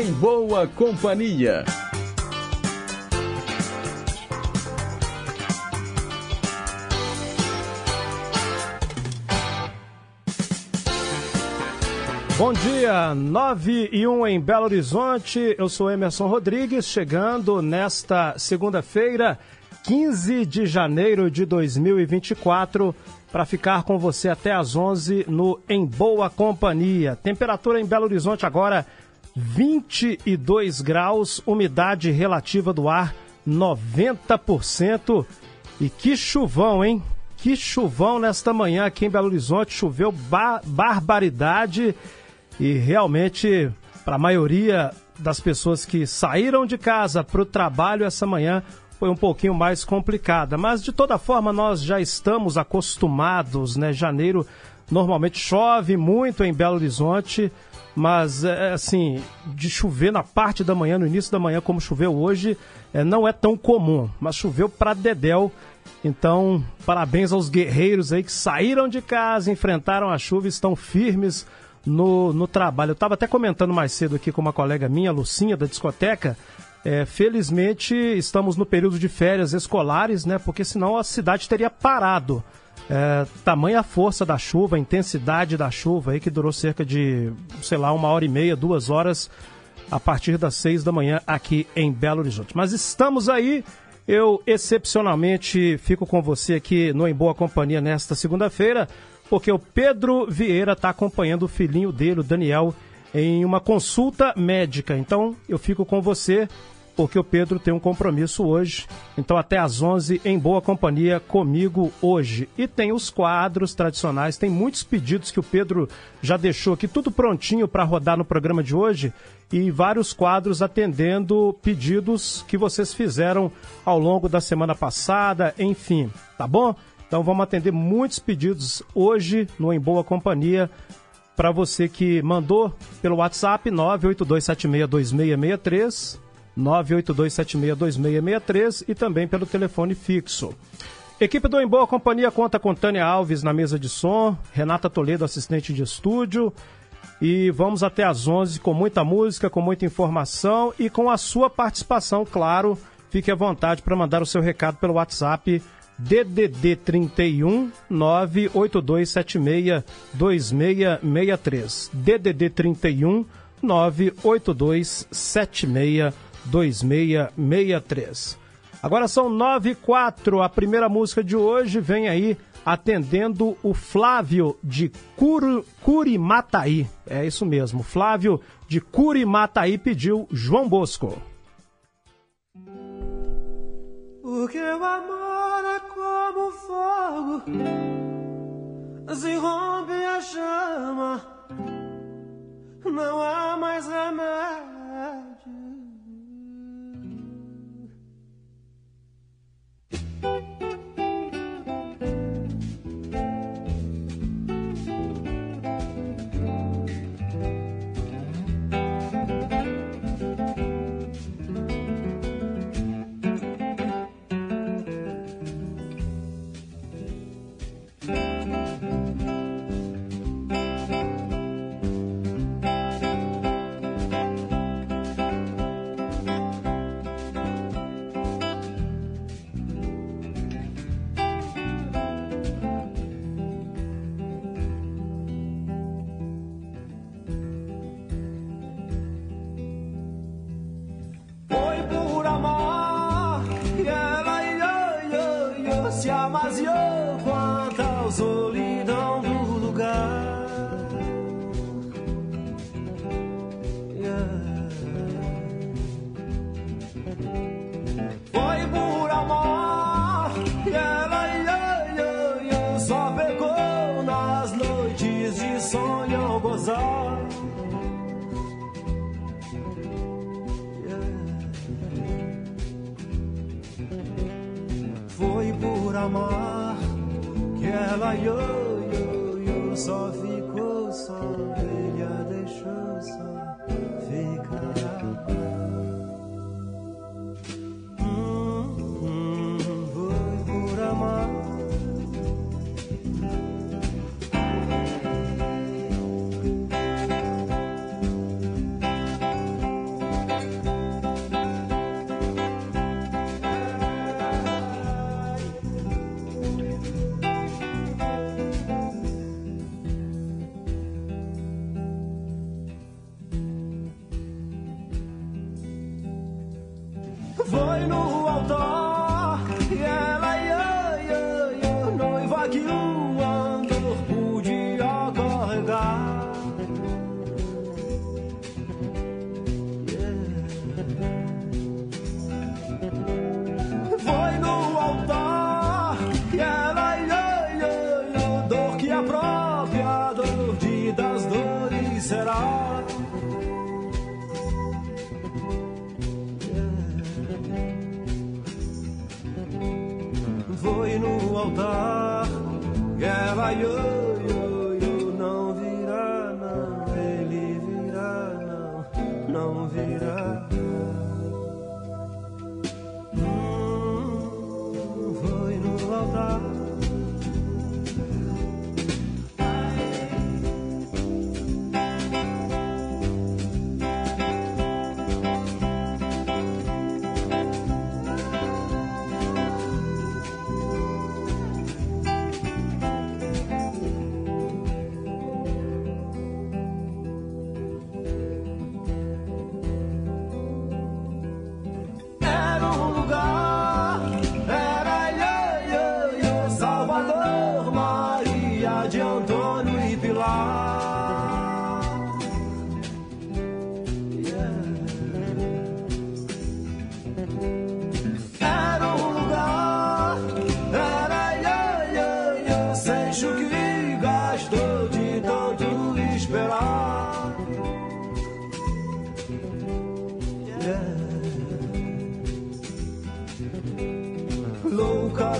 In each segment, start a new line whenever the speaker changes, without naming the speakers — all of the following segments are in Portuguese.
em boa companhia.
Bom dia, 9 e 1 em Belo Horizonte. Eu sou Emerson Rodrigues, chegando nesta segunda-feira, 15 de janeiro de 2024, para ficar com você até às 11 no Em Boa Companhia. Temperatura em Belo Horizonte agora 22 graus, umidade relativa do ar 90%. E que chuvão, hein? Que chuvão nesta manhã aqui em Belo Horizonte. Choveu ba barbaridade e realmente, para a maioria das pessoas que saíram de casa para o trabalho essa manhã, foi um pouquinho mais complicada. Mas de toda forma, nós já estamos acostumados, né? Janeiro normalmente chove muito em Belo Horizonte, mas é, assim, de chover na parte da manhã, no início da manhã, como choveu hoje, é, não é tão comum. Mas choveu para Dedéu. Então, parabéns aos guerreiros aí que saíram de casa, enfrentaram a chuva e estão firmes no, no trabalho. Eu estava até comentando mais cedo aqui com uma colega minha, Lucinha, da discoteca. É, felizmente estamos no período de férias escolares, né? Porque senão a cidade teria parado. É, tamanha força da chuva, a intensidade da chuva aí que durou cerca de, sei lá, uma hora e meia, duas horas a partir das seis da manhã aqui em Belo Horizonte. Mas estamos aí. Eu excepcionalmente fico com você aqui no Em Boa Companhia nesta segunda-feira porque o Pedro Vieira está acompanhando o filhinho dele, o Daniel, em uma consulta médica. Então, eu fico com você, porque o Pedro tem um compromisso hoje. Então, até às 11 em boa companhia comigo hoje. E tem os quadros tradicionais, tem muitos pedidos que o Pedro já deixou aqui, tudo prontinho para rodar no programa de hoje. E vários quadros atendendo pedidos que vocês fizeram ao longo da semana passada, enfim, tá bom? Então vamos atender muitos pedidos hoje no Em Boa Companhia para você que mandou pelo WhatsApp 982762663, 982762663 e também pelo telefone fixo. Equipe do Em Boa Companhia conta com Tânia Alves na mesa de som, Renata Toledo, assistente de estúdio. E vamos até às 11 com muita música, com muita informação e com a sua participação, claro. Fique à vontade para mandar o seu recado pelo WhatsApp DDD 31 98276 2663. DDD 31 98276 2663. Agora são 9 e 4. A primeira música de hoje vem aí atendendo o Flávio de Cur... Curimataí. É isso mesmo. Flávio de Curimataí pediu João Bosco.
Porque o amor é como fogo, se rompe a chama, não há mais remédio. Thank you.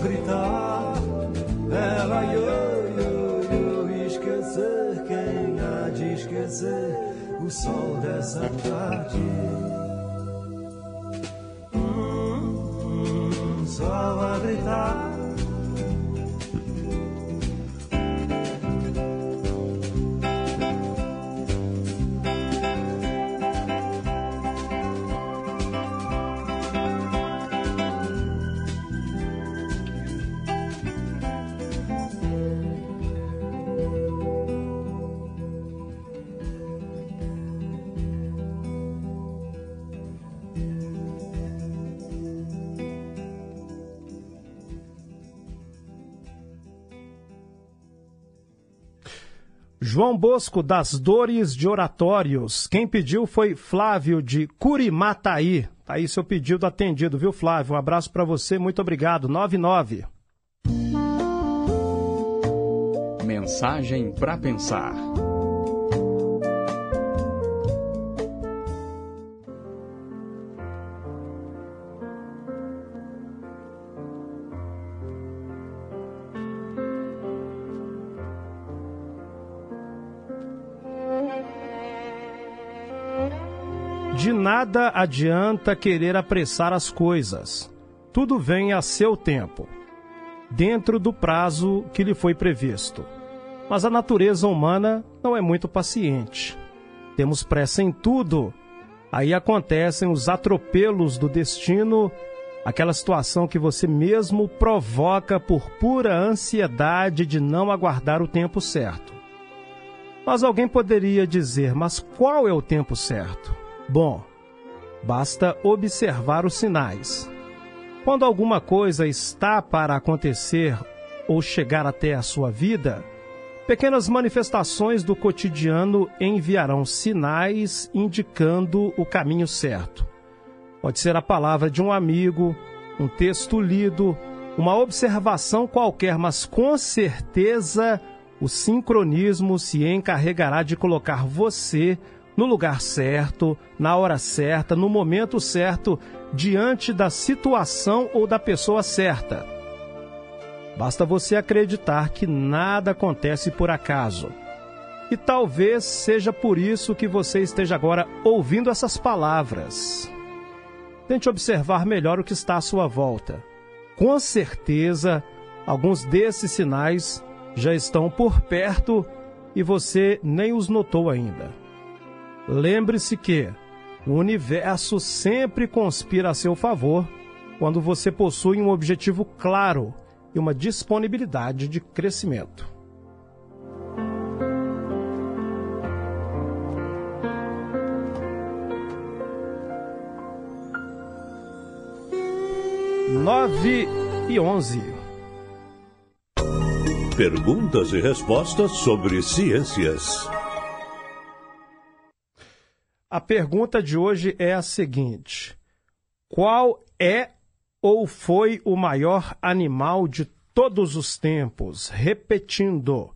Gritar. Ela, yo, yo, yo, esquecer quem há de esquecer o sol dessa tarde.
João Bosco das Dores de Oratórios. Quem pediu foi Flávio de Curimataí. Tá aí seu pedido atendido, viu, Flávio? Um abraço para você, muito obrigado. 99.
Mensagem para pensar.
Nada adianta querer apressar as coisas. Tudo vem a seu tempo, dentro do prazo que lhe foi previsto. Mas a natureza humana não é muito paciente. Temos pressa em tudo. Aí acontecem os atropelos do destino, aquela situação que você mesmo provoca por pura ansiedade de não aguardar o tempo certo. Mas alguém poderia dizer: mas qual é o tempo certo? Bom, basta observar os sinais. Quando alguma coisa está para acontecer ou chegar até a sua vida, pequenas manifestações do cotidiano enviarão sinais indicando o caminho certo. Pode ser a palavra de um amigo, um texto lido, uma observação qualquer, mas com certeza o sincronismo se encarregará de colocar você no lugar certo, na hora certa, no momento certo, diante da situação ou da pessoa certa. Basta você acreditar que nada acontece por acaso. E talvez seja por isso que você esteja agora ouvindo essas palavras. Tente observar melhor o que está à sua volta. Com certeza, alguns desses sinais já estão por perto e você nem os notou ainda. Lembre-se que o universo sempre conspira a seu favor quando você possui um objetivo claro e uma disponibilidade de crescimento. Nove e onze.
Perguntas e respostas sobre ciências.
A pergunta de hoje é a seguinte: Qual é ou foi o maior animal de todos os tempos? Repetindo,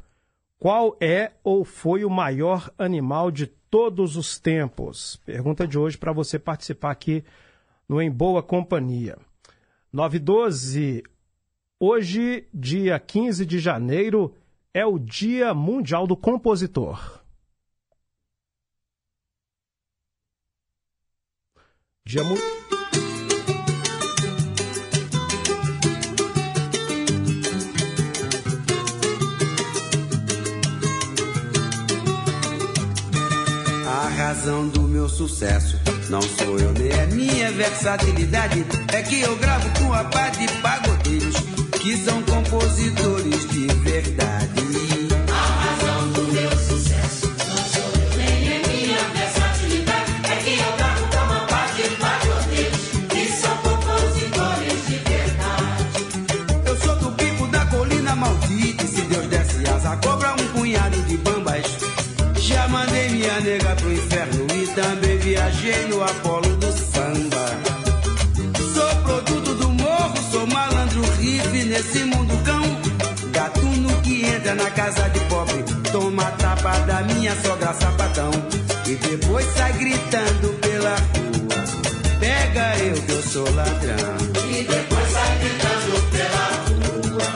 qual é ou foi o maior animal de todos os tempos? Pergunta de hoje para você participar aqui no Em Boa Companhia. 912 Hoje, dia 15 de janeiro, é o Dia Mundial do Compositor. Dia mu...
A razão do meu sucesso não sou eu nem é minha versatilidade. É que eu gravo com a pá de pagodeiros que são compositores de verdade. Nesse mundo cão. Gatuno que entra na casa de pobre, toma tapa da minha sogra sapatão. E depois sai gritando pela rua. Pega eu que eu sou ladrão.
E depois sai gritando pela rua.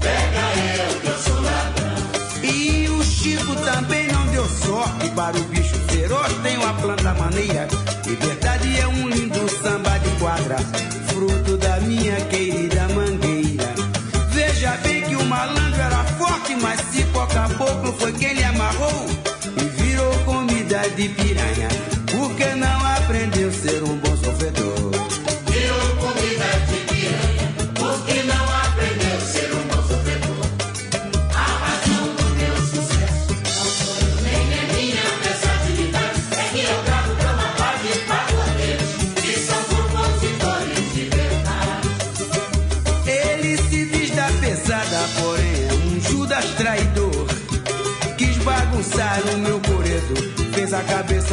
Pega eu que eu sou ladrão.
E o Chico também não deu sorte para o bicho feroz, tem uma planta mania. Liberdade é um lindo samba de quadra, fruto da minha querida caboclo foi quem lhe amarrou e virou comida de piranha.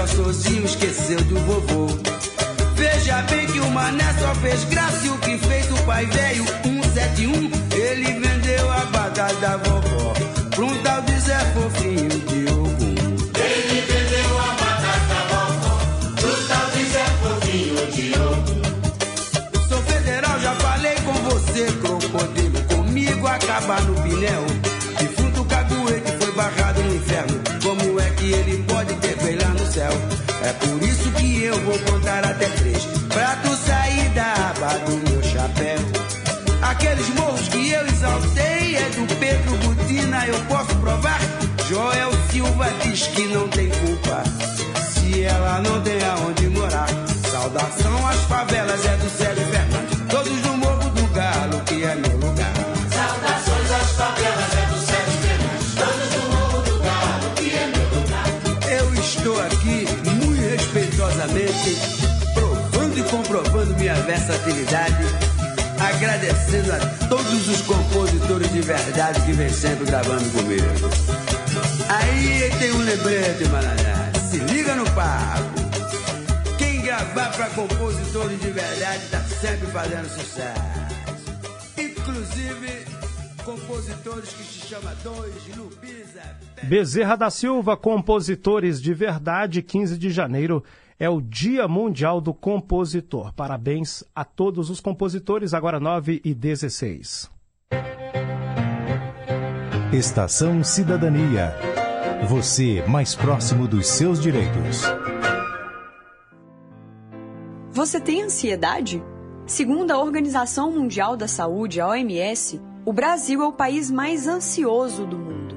Sozinho, esqueceu do vovô. Veja bem que o mané só fez graça e o que fez o pai velho 171. Ele vendeu a batata da vovó É por isso que eu vou contar até três. Pra tu sair da aba do meu chapéu. Aqueles morros que eu exaltei é do Pedro Butina, eu posso provar. Joel Silva diz que não tem culpa. Se ela não tem aonde morar. Saudação às favelas é do Célio agradecendo a todos os compositores de verdade que vem sempre gravando comigo. Aí tem um lembrete, Maraná, se liga no papo. Quem gravar para compositores de verdade tá sempre fazendo sucesso. Inclusive, compositores que se chama Dois, Lupisa,
Bezerra da Silva, compositores de verdade, 15 de janeiro é o Dia Mundial do Compositor. Parabéns a todos os compositores, agora 9 e 16.
Estação Cidadania. Você mais próximo dos seus direitos.
Você tem ansiedade? Segundo a Organização Mundial da Saúde, a OMS, o Brasil é o país mais ansioso do mundo.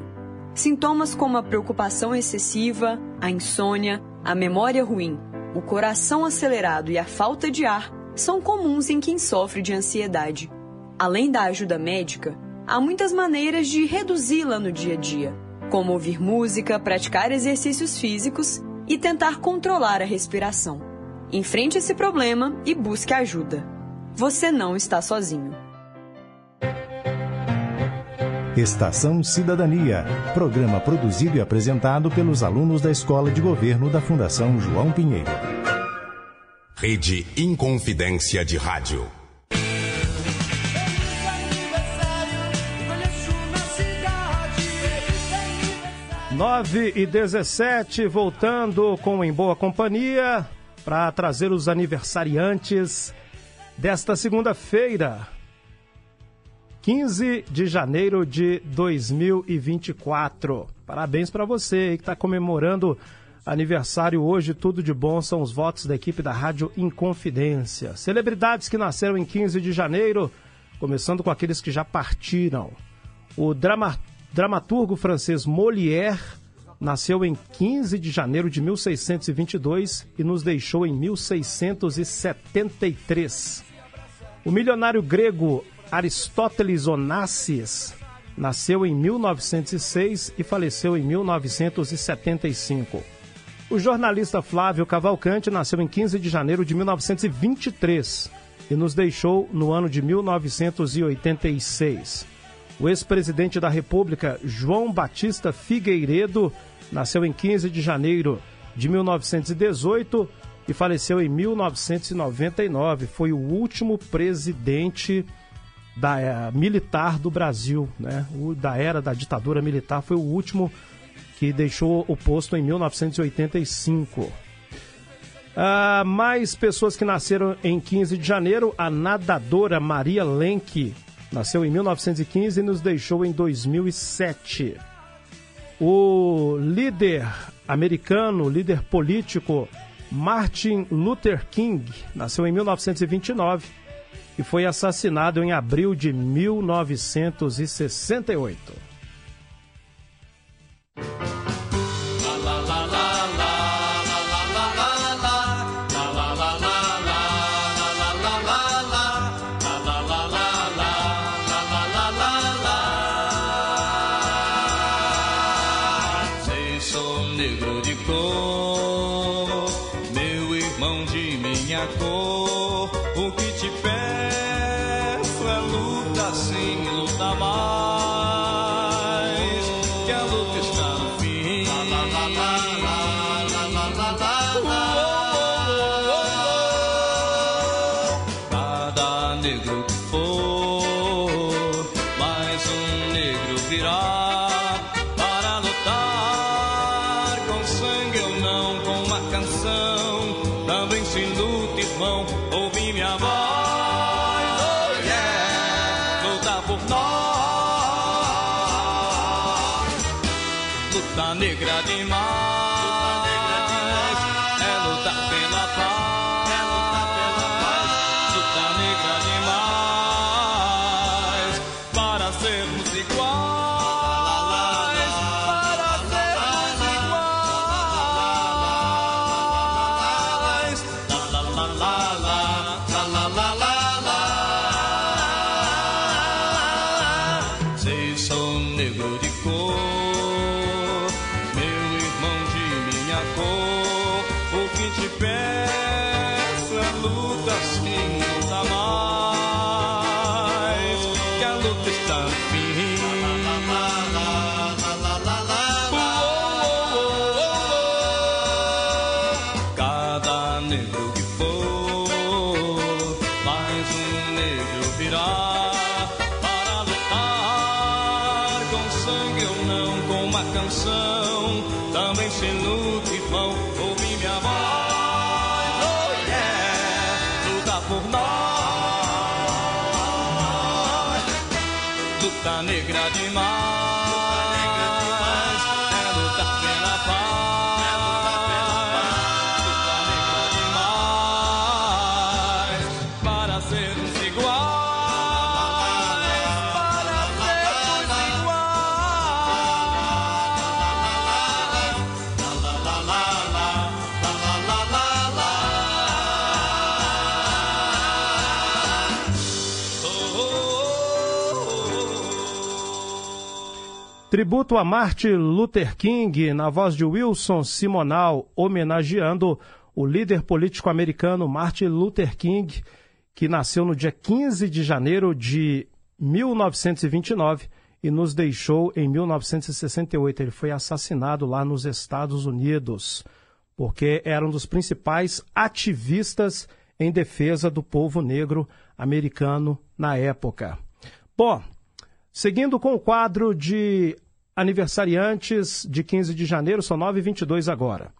Sintomas como a preocupação excessiva, a insônia, a memória ruim, o coração acelerado e a falta de ar são comuns em quem sofre de ansiedade. Além da ajuda médica, há muitas maneiras de reduzi-la no dia a dia, como ouvir música, praticar exercícios físicos e tentar controlar a respiração. Enfrente esse problema e busque ajuda. Você não está sozinho.
Estação Cidadania. Programa produzido e apresentado pelos alunos da Escola de Governo da Fundação João Pinheiro.
Rede Inconfidência de Rádio.
9 e 17, voltando com Em Boa Companhia para trazer os aniversariantes desta segunda-feira. 15 de janeiro de 2024. Parabéns para você que está comemorando aniversário hoje. Tudo de bom são os votos da equipe da Rádio Inconfidência. Celebridades que nasceram em 15 de janeiro, começando com aqueles que já partiram. O drama, dramaturgo francês Molière nasceu em 15 de janeiro de 1622 e nos deixou em 1673. O milionário grego Aristóteles Onassis nasceu em 1906 e faleceu em 1975. O jornalista Flávio Cavalcante nasceu em 15 de janeiro de 1923 e nos deixou no ano de 1986. O ex-presidente da República, João Batista Figueiredo, nasceu em 15 de janeiro de 1918 e faleceu em 1999. Foi o último presidente da eh, militar do Brasil, né? O, da era da ditadura militar foi o último que deixou o posto em 1985. Ah, mais pessoas que nasceram em 15 de janeiro, a nadadora Maria Lenk nasceu em 1915 e nos deixou em 2007. O líder americano, líder político Martin Luther King nasceu em 1929 e foi assassinado em abril de 1968. Tributo a Martin Luther King, na voz de Wilson Simonal, homenageando o líder político americano Martin Luther King, que nasceu no dia 15 de janeiro de 1929 e nos deixou em 1968. Ele foi assassinado lá nos Estados Unidos, porque era um dos principais ativistas em defesa do povo negro americano na época. Bom, Seguindo com o quadro de aniversariantes de 15 de janeiro, são 9h22 agora.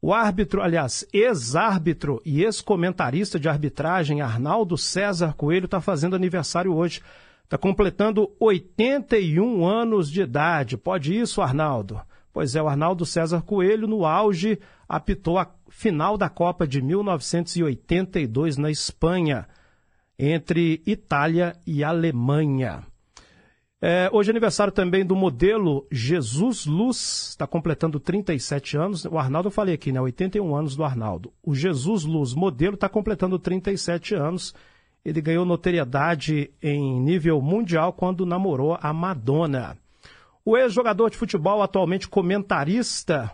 O árbitro, aliás, ex-árbitro e ex-comentarista de arbitragem, Arnaldo César Coelho, está fazendo aniversário hoje. Está completando 81 anos de idade. Pode isso, Arnaldo? Pois é, o Arnaldo César Coelho, no auge, apitou a final da Copa de 1982 na Espanha, entre Itália e Alemanha. É, hoje é aniversário também do modelo Jesus Luz, está completando 37 anos. O Arnaldo eu falei aqui, né? 81 anos do Arnaldo. O Jesus Luz modelo está completando 37 anos. Ele ganhou notoriedade em nível mundial quando namorou a Madonna. O ex-jogador de futebol, atualmente comentarista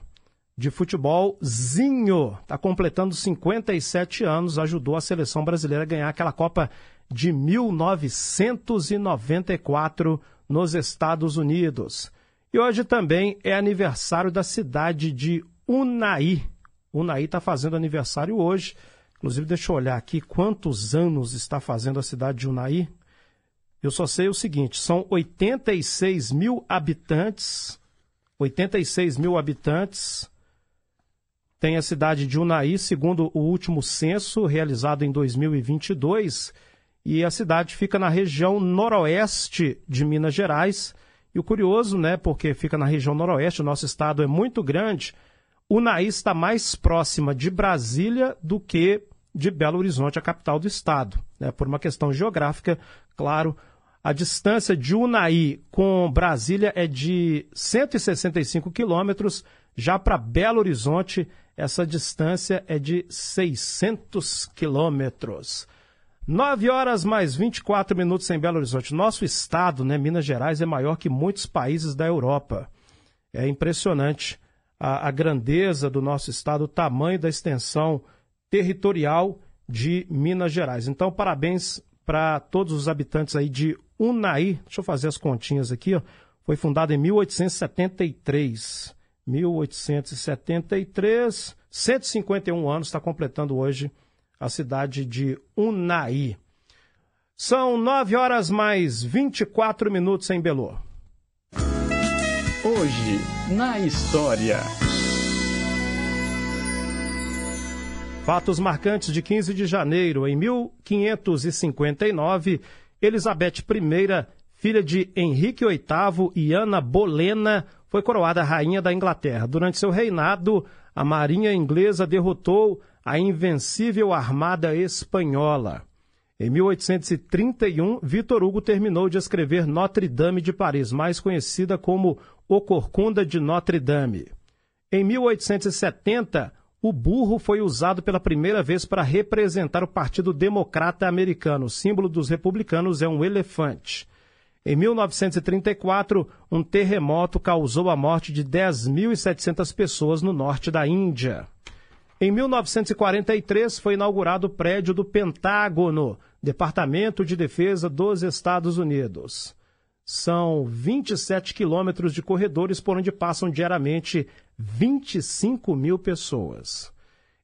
de futebol, Zinho, está completando 57 anos, ajudou a seleção brasileira a ganhar aquela Copa de 1994 nos Estados Unidos. E hoje também é aniversário da cidade de Unai. Unai está fazendo aniversário hoje. Inclusive, deixa eu olhar aqui quantos anos está fazendo a cidade de Unai. Eu só sei o seguinte: são 86 mil habitantes. 86 mil habitantes. Tem a cidade de Unai, segundo o último censo realizado em 2022 e a cidade fica na região noroeste de Minas Gerais. E o curioso, né, porque fica na região noroeste, o nosso estado é muito grande, Unai está mais próxima de Brasília do que de Belo Horizonte, a capital do estado. Né? Por uma questão geográfica, claro, a distância de Unai com Brasília é de 165 quilômetros, já para Belo Horizonte, essa distância é de 600 quilômetros. 9 horas mais 24 minutos em Belo Horizonte. Nosso estado, né, Minas Gerais, é maior que muitos países da Europa. É impressionante a, a grandeza do nosso estado, o tamanho da extensão territorial de Minas Gerais. Então, parabéns para todos os habitantes aí de Unai. Deixa eu fazer as continhas aqui. Ó. Foi fundado em 1873. 1873, 151 anos, está completando hoje a cidade de Unai. São nove horas mais 24 minutos em Belo.
Hoje, na história.
Fatos marcantes de 15 de janeiro. Em 1559, Elizabeth I, filha de Henrique VIII e Ana Bolena, foi coroada rainha da Inglaterra. Durante seu reinado, a marinha inglesa derrotou a invencível armada espanhola. Em 1831, Victor Hugo terminou de escrever Notre Dame de Paris, mais conhecida como O Corcunda de Notre Dame. Em 1870, o burro foi usado pela primeira vez para representar o Partido Democrata Americano. O símbolo dos republicanos é um elefante. Em 1934, um terremoto causou a morte de 10.700 pessoas no norte da Índia. Em 1943, foi inaugurado o prédio do Pentágono, Departamento de Defesa dos Estados Unidos. São 27 quilômetros de corredores por onde passam diariamente 25 mil pessoas.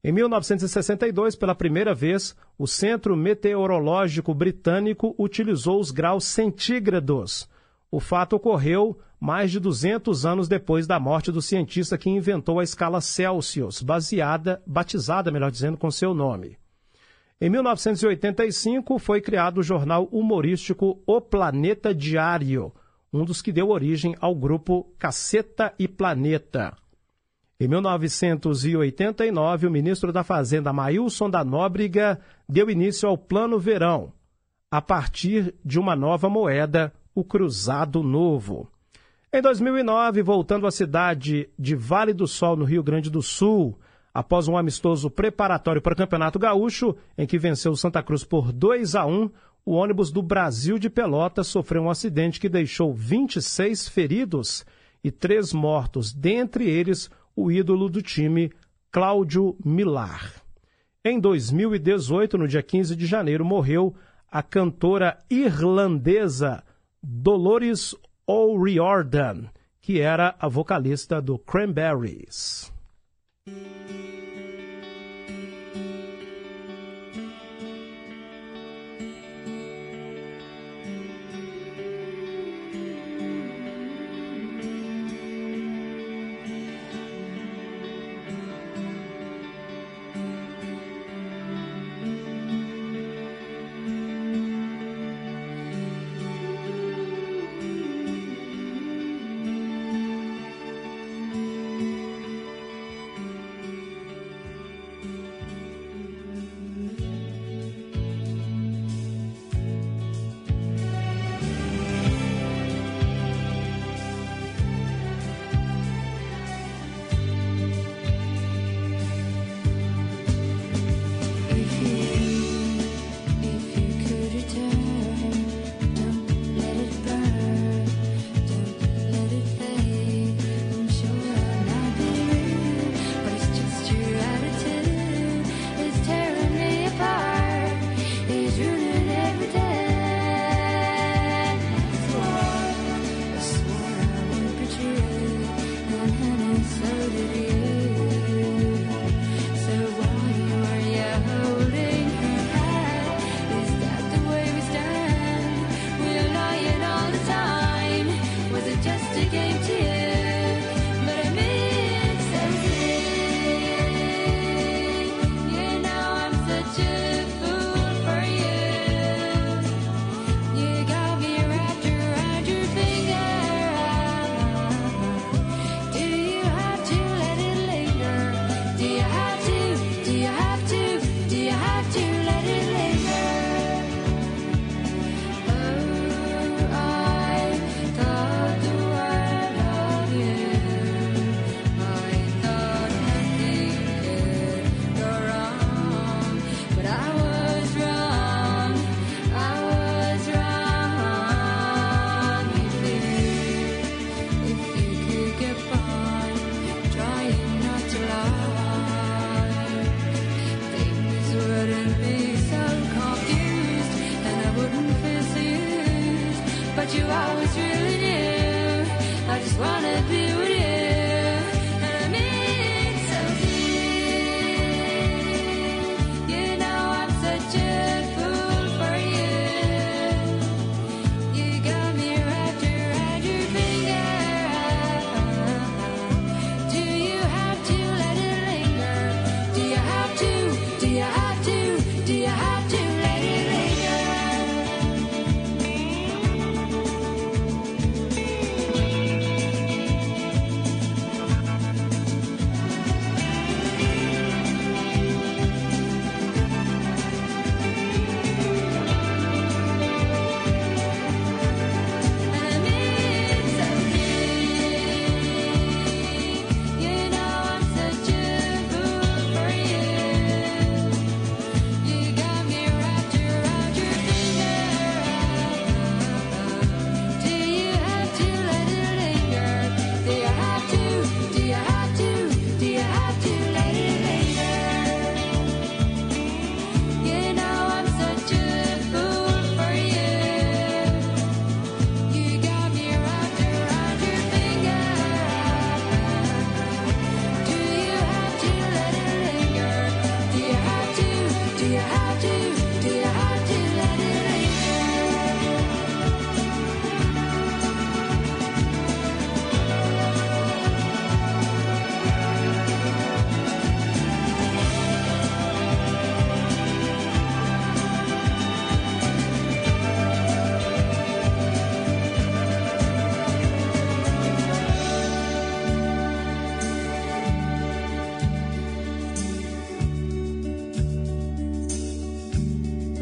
Em 1962, pela primeira vez, o Centro Meteorológico Britânico utilizou os graus centígrados. O fato ocorreu mais de 200 anos depois da morte do cientista que inventou a escala Celsius, baseada, batizada, melhor dizendo, com seu nome. Em 1985 foi criado o jornal humorístico O Planeta Diário, um dos que deu origem ao grupo Caceta e Planeta. Em 1989, o ministro da Fazenda, Mailson da Nóbrega, deu início ao Plano Verão, a partir de uma nova moeda, o Cruzado Novo. Em 2009, voltando à cidade de Vale do Sol, no Rio Grande do Sul, após um amistoso preparatório para o Campeonato Gaúcho, em que venceu o Santa Cruz por 2 a 1, o ônibus do Brasil de Pelotas sofreu um acidente que deixou 26 feridos e três mortos, dentre eles o ídolo do time, Cláudio Milar. Em 2018, no dia 15 de janeiro, morreu a cantora irlandesa Dolores O'Riordan, que era a vocalista do Cranberries.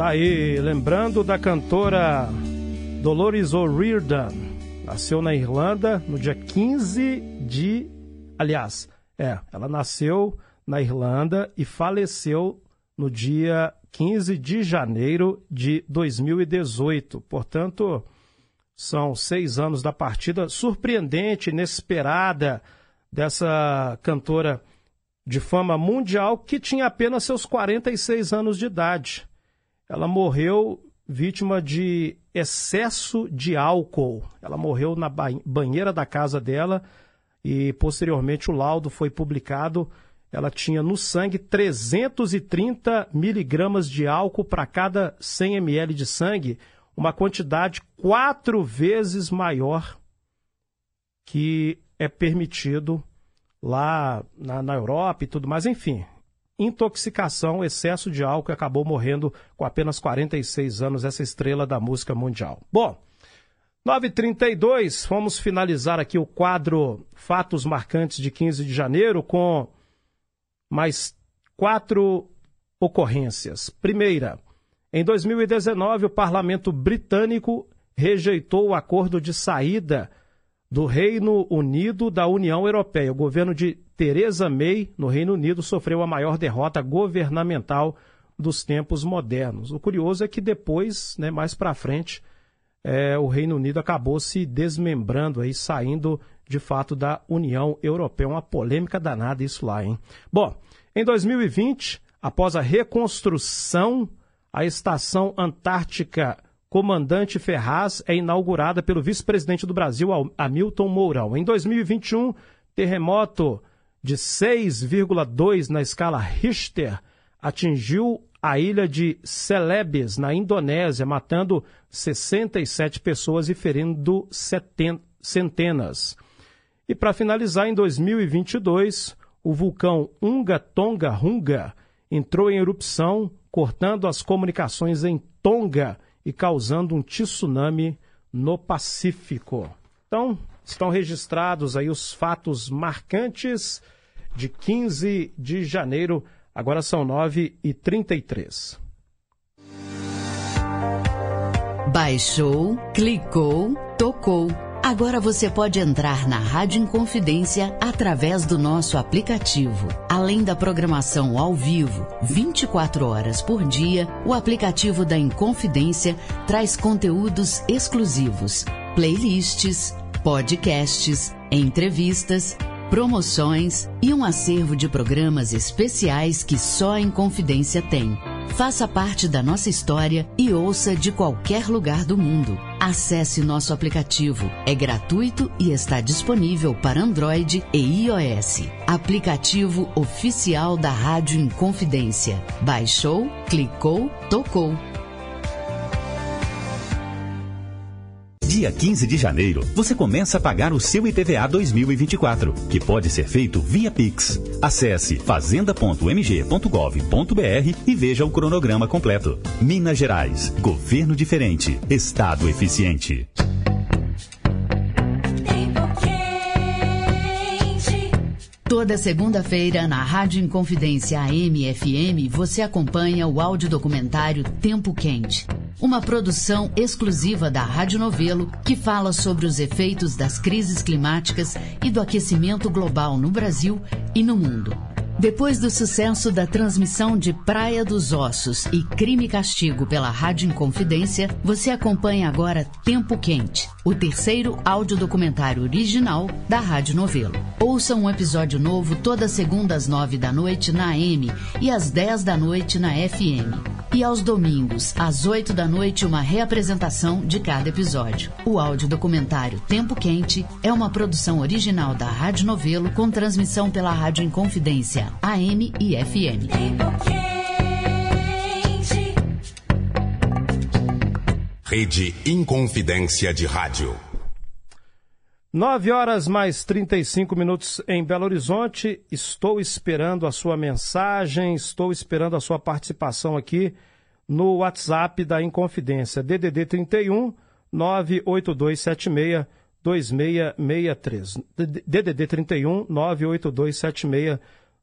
Tá aí, lembrando da cantora Dolores O'Riordan. Nasceu na Irlanda no dia 15 de. Aliás, é, ela nasceu na Irlanda e faleceu no dia 15 de janeiro de 2018. Portanto, são seis anos da partida surpreendente, inesperada dessa cantora de fama mundial que tinha apenas seus 46 anos de idade. Ela morreu vítima de excesso de álcool. Ela morreu na ba- banheira da casa dela e posteriormente o laudo foi publicado. Ela tinha no sangue 330 miligramas de álcool para cada 100 ml de sangue, uma quantidade quatro vezes maior que é permitido lá na, na Europa e tudo mais. Enfim, intoxicação, excesso de álcool e acabou morrendo com apenas 46 anos, essa estrela da música mundial. Bom, 9h32, vamos finalizar aqui o quadro Fatos Marcantes de 15 de janeiro com mais quatro ocorrências. Primeira, em 2019, o parlamento britânico rejeitou o acordo de saída do Reino Unido da União Europeia. O governo de Theresa May, no Reino Unido, sofreu a maior derrota governamental dos tempos modernos. O curioso é que depois, né, mais para frente, é, o Reino Unido acabou se desmembrando, aí, saindo de fato da União Europeia. Uma polêmica danada isso lá, hein? Bom, em 2020, após a reconstrução, a estação antártica Comandante Ferraz é inaugurada pelo vice-presidente do Brasil, Hamilton Mourão. Em 2021, terremoto de 6,2 na escala Richter atingiu a ilha de Celebes, na Indonésia, matando 67 pessoas e ferindo centenas. E para finalizar, em 2022, o vulcão Unga Tonga Runga entrou em erupção, cortando as comunicações em Tonga e causando um tsunami no Pacífico. Então, estão registrados aí os fatos marcantes de 15 de janeiro. Agora são 9 e 33
Baixou, clicou, tocou. Agora você pode entrar na Rádio Inconfidência através do nosso aplicativo. Além da programação ao vivo, 24 horas por dia, o aplicativo da Inconfidência traz conteúdos exclusivos, playlists, podcasts, entrevistas, promoções e um acervo de programas especiais que só a Inconfidência tem. Faça parte da nossa história e ouça de qualquer lugar do mundo. Acesse nosso aplicativo. É gratuito e está disponível para Android e iOS. Aplicativo oficial da Rádio Inconfidência. Baixou, clicou, tocou.
Dia 15 de janeiro, você começa a pagar o seu IPVA 2024, que pode ser feito via Pix. Acesse fazenda.mg.gov.br e veja o cronograma completo. Minas Gerais, governo diferente, estado eficiente.
Toda segunda-feira, na Rádio Inconfidência AM FM, você acompanha o audiodocumentário Tempo Quente. Uma produção exclusiva da Rádio Novelo que fala sobre os efeitos das crises climáticas e do aquecimento global no Brasil e no mundo. Depois do sucesso da transmissão de Praia dos Ossos e Crime e Castigo pela Rádio Inconfidência, você acompanha agora Tempo Quente, o terceiro audiodocumentário original da Rádio Novelo. Ouça um episódio novo toda segunda às nove da noite na AM e às dez da noite na FM. E aos domingos, às oito da noite, uma reapresentação de cada episódio. O audiodocumentário Tempo Quente é uma produção original da Rádio Novelo com transmissão pela Rádio Inconfidência, AM e FM.
Rede Inconfidência de Rádio.
9 horas mais 35 minutos em Belo Horizonte. Estou esperando a sua mensagem, estou esperando a sua participação aqui no WhatsApp da Inconfidência. DDD 31 98276 2663. DDD 31 98276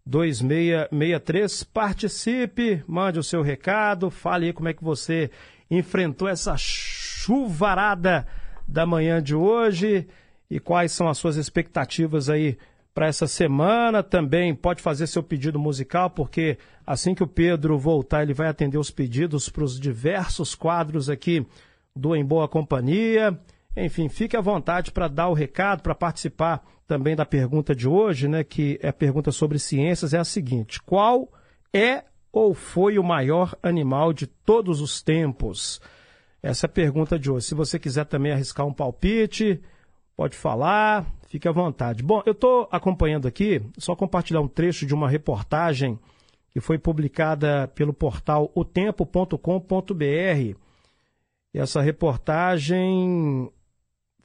2663. Participe, mande o seu recado, fale aí como é que você enfrentou essa chuvarada da manhã de hoje e quais são as suas expectativas aí para essa semana. Também pode fazer seu pedido musical, porque assim que o Pedro voltar, ele vai atender os pedidos para os diversos quadros aqui do Em Boa Companhia. Enfim, fique à vontade para dar o recado, para participar também da pergunta de hoje, né, que é a pergunta sobre ciências, é a seguinte: qual é ou foi o maior animal de todos os tempos? Essa é a pergunta de hoje. Se você quiser também arriscar um palpite, pode falar, fique à vontade. Bom, eu estou acompanhando aqui, só compartilhar um trecho de uma reportagem que foi publicada pelo portal otempo.com.br. Essa reportagem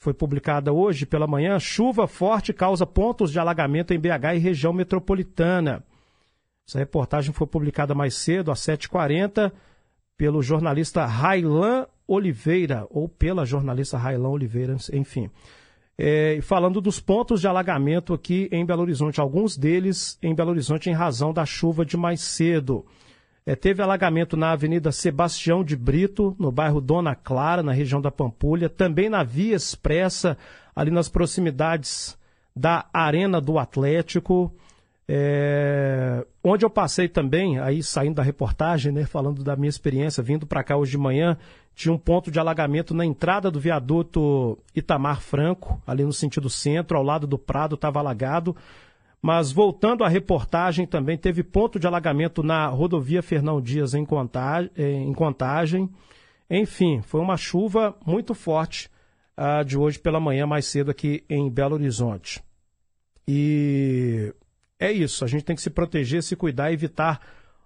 foi publicada hoje pela manhã. Chuva forte causa pontos de alagamento em BH e região metropolitana. Essa reportagem foi publicada mais cedo, às 7h40, pelo jornalista Railan Oliveira, ou pela jornalista Railan Oliveira, enfim. É, falando dos pontos de alagamento aqui em Belo Horizonte, alguns deles em Belo Horizonte em razão da chuva de mais cedo. É, teve alagamento na Avenida Sebastião de Brito, no bairro Dona Clara, na região da Pampulha, também na Via Expressa, ali nas proximidades da Arena do Atlético. É, onde eu passei também, aí saindo da reportagem, né, falando da minha experiência, vindo para cá hoje de manhã, tinha um ponto de alagamento na entrada do viaduto Itamar Franco, ali no sentido centro, ao lado do Prado, estava alagado. Mas voltando à reportagem, também teve ponto de alagamento na rodovia Fernão Dias em Contagem. Em contagem. Enfim, foi uma chuva muito forte a de hoje pela manhã, mais cedo aqui em Belo Horizonte. E é isso, a gente tem que se proteger, se cuidar, evitar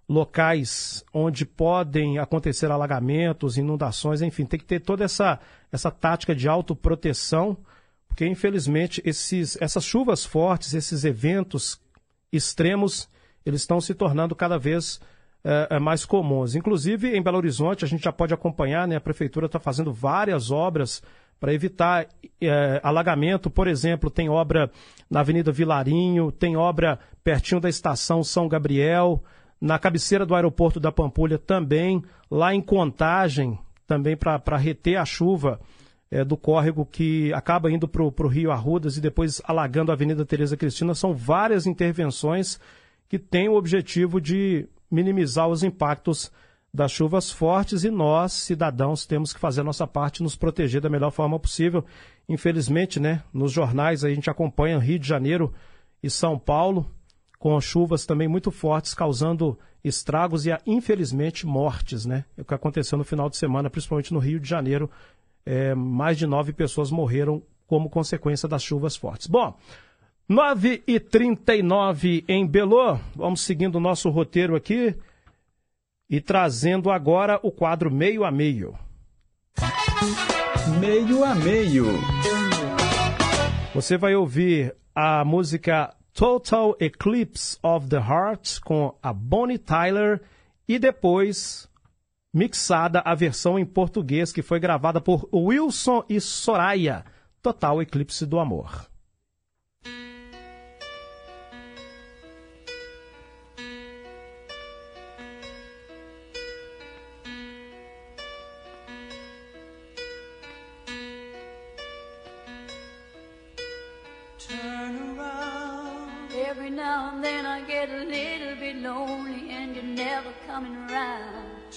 locais onde podem acontecer alagamentos, inundações, enfim, tem que ter toda essa, essa tática de autoproteção, porque infelizmente esses, essas chuvas fortes, esses eventos extremos, eles estão se tornando cada vez é, mais comuns. Inclusive, em Belo Horizonte, a gente já pode acompanhar, né, a prefeitura está fazendo várias obras para evitar é, alagamento. Por exemplo, tem obra na Avenida Vilarinho, tem obra pertinho da estação São Gabriel, na cabeceira do aeroporto da Pampulha também, lá em Contagem, também para reter a chuva é, do córrego que acaba indo para o Rio Arrudas e depois alagando a Avenida Tereza Cristina. São várias intervenções que têm o objetivo de minimizar os impactos das chuvas fortes e nós, cidadãos, temos que fazer a nossa parte nos proteger da melhor forma possível. Infelizmente, né, nos jornais a gente acompanha Rio de Janeiro e São Paulo com chuvas também muito fortes, causando estragos e, infelizmente, mortes, né? É o que aconteceu no final de semana, principalmente no Rio de Janeiro, é, mais de nove pessoas morreram como consequência das chuvas fortes. Bom, 9 e 39 em Belo, vamos seguindo o nosso roteiro aqui e trazendo agora o quadro Meio a Meio.
Meio a Meio.
Você vai ouvir a música Total Eclipse of the Heart com a Bonnie Tyler e depois mixada a versão em português que foi gravada por Wilson e Soraya, Total Eclipse do Amor.
Every now and then I get a little bit lonely and you're never coming around.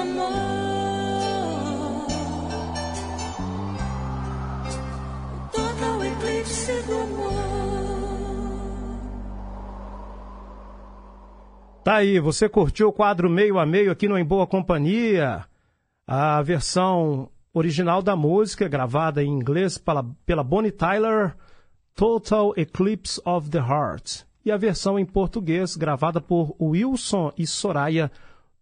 Amor.
Total eclipse do amor.
Tá aí, você curtiu o quadro meio a meio aqui no Em Boa Companhia? A versão original da música, gravada em inglês pela, pela Bonnie Tyler, Total Eclipse of the Heart. E a versão em português, gravada por Wilson e Soraya,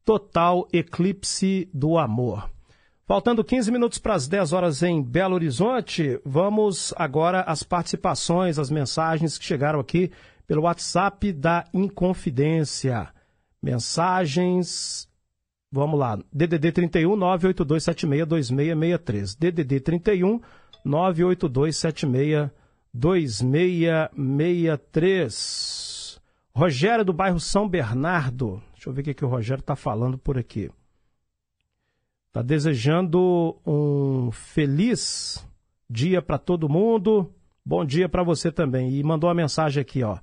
Total Eclipse do Amor. Faltando 15 minutos para as 10 horas em Belo Horizonte, vamos agora às participações, as mensagens que chegaram aqui pelo WhatsApp da Inconfidência. Mensagens. Vamos lá. DDD 31 98276 2663. DDD 31 98276 2663. Rogério do bairro São Bernardo. Deixa eu ver o que, que o Rogério está falando por aqui. Está desejando um feliz dia para todo mundo. Bom dia para você também. E mandou uma mensagem aqui, ó.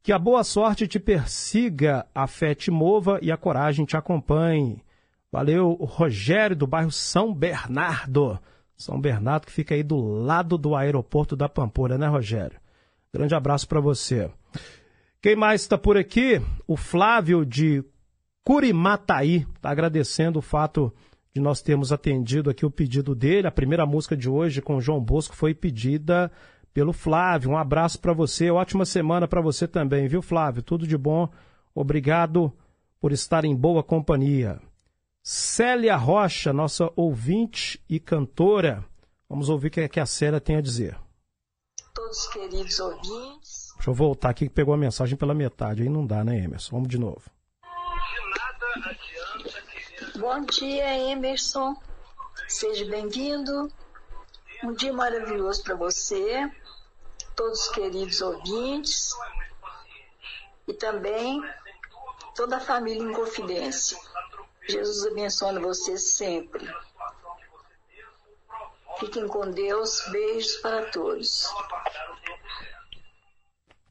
Que a boa sorte te persiga, a fé te mova e a coragem te acompanhe. Valeu, Rogério do bairro São Bernardo. São Bernardo que fica aí do lado do aeroporto da Pampulha, né, Rogério? Grande abraço para você. Quem mais está por aqui? O Flávio de Curimataí está agradecendo o fato de nós termos atendido aqui o pedido dele. A primeira música de hoje com o João Bosco foi pedida pelo Flávio. Um abraço para você, ótima semana para você também, viu, Flávio? Tudo de bom. Obrigado por estar em boa companhia. Célia Rocha, nossa ouvinte e cantora. Vamos ouvir o que, é a Célia tem a dizer.
Todos queridos ouvintes,
Deixa eu voltar aqui que pegou a mensagem pela metade. Aí não dá, né, Emerson? Vamos de novo.
bom dia, Emerson. Seja bem-vindo. Um dia maravilhoso para você, todos os queridos ouvintes e também toda a família em confidência. Jesus abençoe vocês sempre. Fiquem com Deus. Beijos para todos.